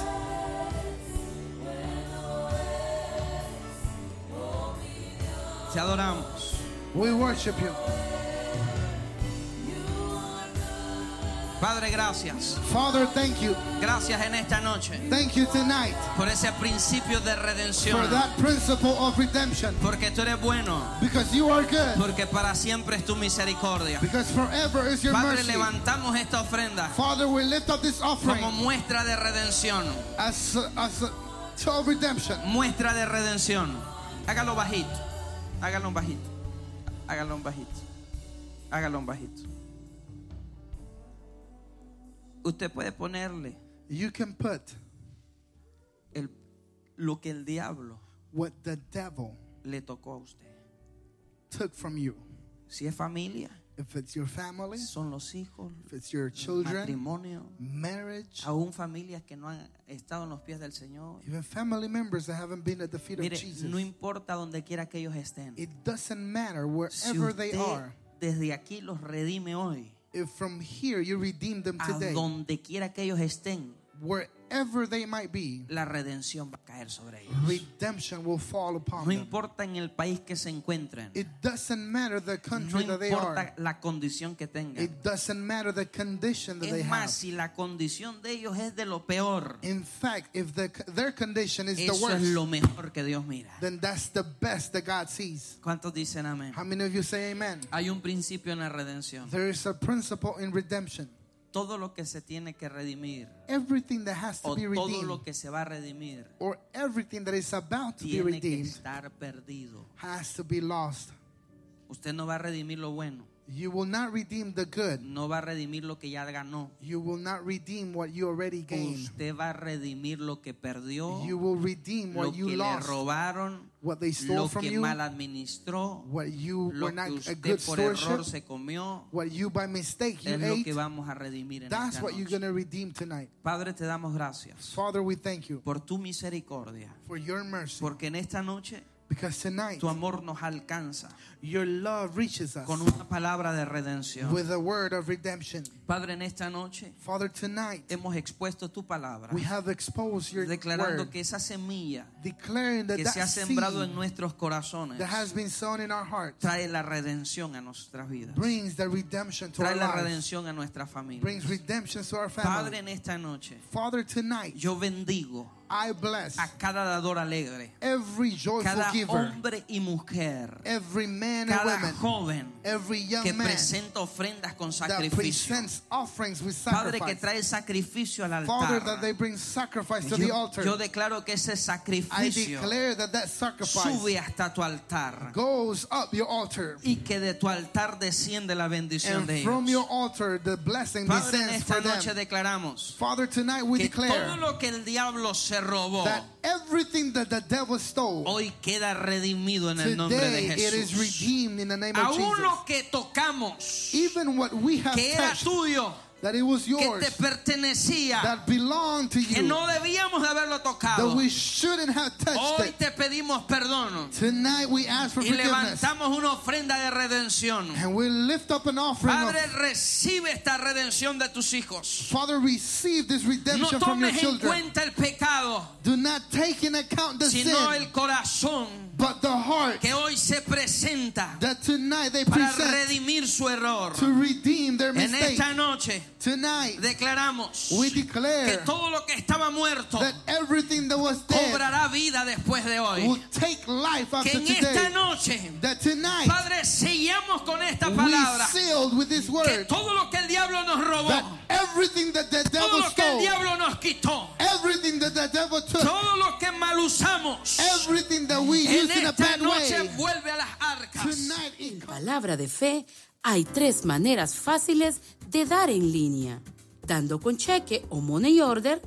Te adoramos. We worship you. Padre, gracias. Father, thank you. Gracias en esta noche Thank you tonight por ese principio de for redención. that principle of redemption. Porque tú eres bueno. Because you are good. Porque para siempre es tu misericordia. Because forever is your Padre, mercy. levantamos esta ofrenda Father, we lift up this offering como muestra de redención. as, as a show of redemption. Muestra de redención. Hágalo bajito. Hágalo bajito. Hágalo bajito. Hágalo bajito. Usted puede ponerle You can put el, lo que el diablo what the devil le tocó a usted. took from you. Si es familia, If it's your family, son los hijos, if it's your children, matrimonio, marriage, aún familias que no han estado en los pies del Señor. even family members that haven't been at the feet of Mire, Jesus. no importa donde quiera que ellos estén. It doesn't matter Si wherever they usted are. desde aquí los redime hoy, If from here you redeem them a today, donde quiera que ellos estén, wherever they might be, la redención va a caer sobre ellos. redemption will fall upon No them. importa en el país que se encuentren, It doesn't matter the no country that they are. la condición que tengan. It doesn't matter the condition that they Es have. más, si la condición de ellos es de lo peor, In fact, if the, their condition is the eso es worst, lo mejor que Dios mira. then that's the best that God sees. ¿Cuántos dicen amén? How many of you say amen? Hay un principio en la redención. There is a principle in redemption. Todo lo que se tiene que redimir Everything that has to o be todo redeemed, lo que se va a redimir or everything that is about to be tiene que redeemed, estar perdido. has to be lost. Usted no va a redimir lo bueno. You will not redeem the good. No va a redimir lo que ya ganó. You will not redeem what you already gained. Usted va a redimir lo que perdió, You will redeem lo what que you le lost, robaron, what they stole lo from que you, mal administró, what you lo were not que a usted good por error se comió. what you by mistake you Es lo ate. que vamos a redimir en That's esta what you're noche. going to redeem tonight. Padre, te damos gracias Father, we thank you por tu misericordia, for your mercy porque en esta noche because tonight tu amor nos alcanza your love reaches us con una palabra de redención. with a word of redemption. Padre, en esta noche Father, tonight hemos expuesto tu palabra, we have exposed your declarando word, que esa semilla declaring that que se ha that sembrado en seed nuestros corazones that has been sown in our hearts trae la redención a nuestras vidas, brings the redemption to our trae la lives, redención a nuestra familia. brings redemption to our Padre, family. en esta noche Father, tonight yo bendigo I bless a cada dador alegre, every joyful cada giver, hombre y mujer, every man and cada woman, joven every young que man presenta ofrendas con sacrificio. Padre, que trae sacrificio al Father, altar. that they bring sacrifice to the Yo, altar. yo declaro que ese I sacrificio declare that that sacrifice sube hasta tu altar goes up your altar. y que de tu altar desciende la bendición And de from ellos. your altar, the blessing Padre, en esta them. noche declaramos Father, tonight we que todo declare lo que el diablo se robó that everything that the devil stole, hoy queda redimido en el nombre de today it is Jesús. redeemed in the name of Aún Jesus. lo que tocamos, Even what we have que era touched, tuyo, that it was que yours, te pertenecía, that belonged to que you, no debíamos de haberlo that tocado. we shouldn't have touched Hoy it. te pedimos perdón Tonight we ask for y forgiveness. levantamos una ofrenda de redención. And we lift up an offering Padre, of, recibe esta redención de tus hijos. Father, receive this No redemption from your tomes en children. cuenta el pecado, Do not take in account the sino sin, el corazón but the heart que hoy se presenta that tonight they para present redimir su error. to redeem their En mistake. esta noche Tonight declaramos we que declare todo lo que estaba muerto that everything that was dead cobrará vida después de will hoy. take life Que after en esta today. noche, That tonight Padre, sellamos con esta we palabra sealed with this que word todo lo que el diablo nos robó, everything that the todo devil lo que el stole, diablo nos quitó, everything that the devil took, todo lo que mal usamos, everything that we en used in a esta bad noche way, vuelve a las arcas. tonight En Palabra de Fe hay tres maneras fáciles de dar en línea. Dando con cheque o money order,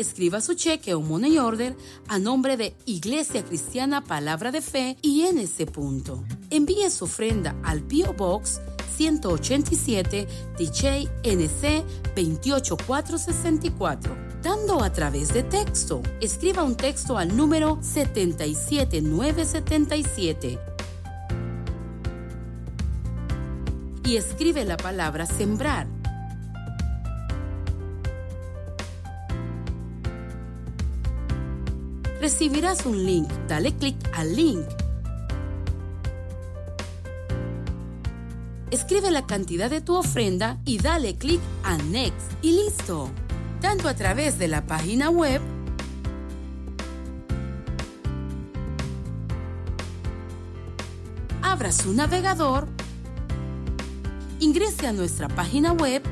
escriba su cheque o money order a nombre de Iglesia Cristiana Palabra de Fe y en ese punto. Envíe su ofrenda al P.O. Box 187 DJ NC 28464. Dando a través de texto. Escriba un texto al número 77977 y escribe la palabra sembrar. Recibirás un link. Dale clic al link. Escribe la cantidad de tu ofrenda y dale clic a Next y listo. Tanto a través de la página web abra su navegador, ingrese a nuestra página web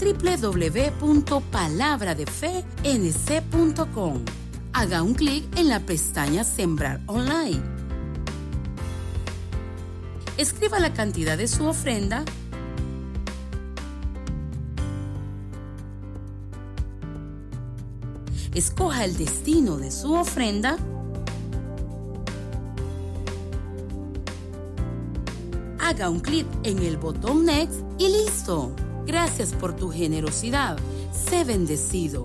www.palabradefenc.com. Haga un clic en la pestaña Sembrar Online. Escriba la cantidad de su ofrenda escoja el destino de su ofrenda haga un clic en el botón Next y listo. Gracias por tu generosidad. Sé bendecido.